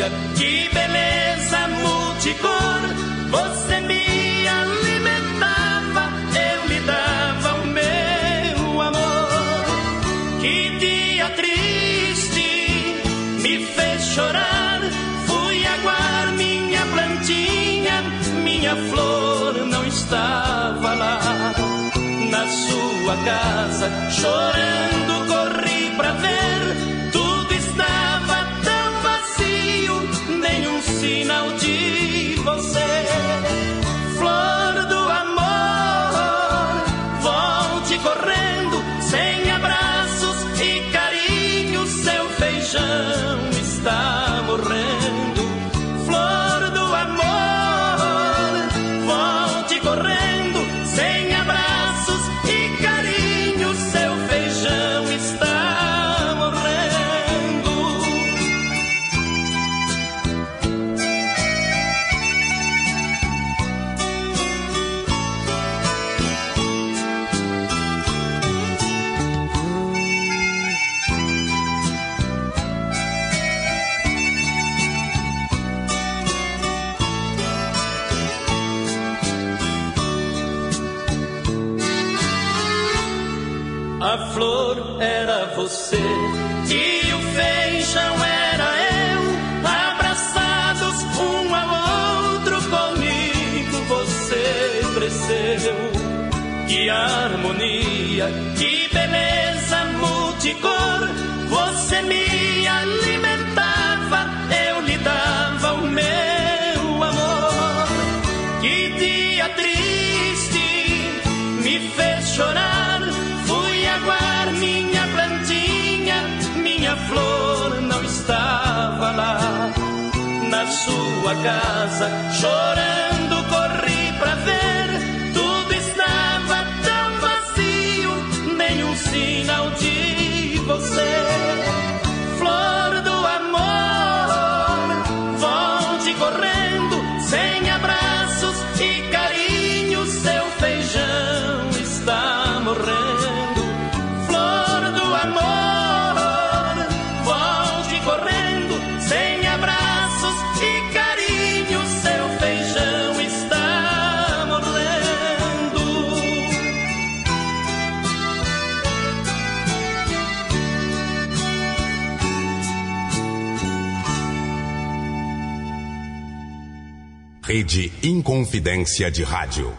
Harmonia, que beleza multicor. Você me alimentava, eu lhe dava o meu amor. Que dia triste me fez chorar. Fui aguar minha plantinha, minha flor não estava lá. Na sua casa, chorando, corri pra ver. Nenhum sinal de você. Sua casa, chorando,
Inconfidência de Rádio.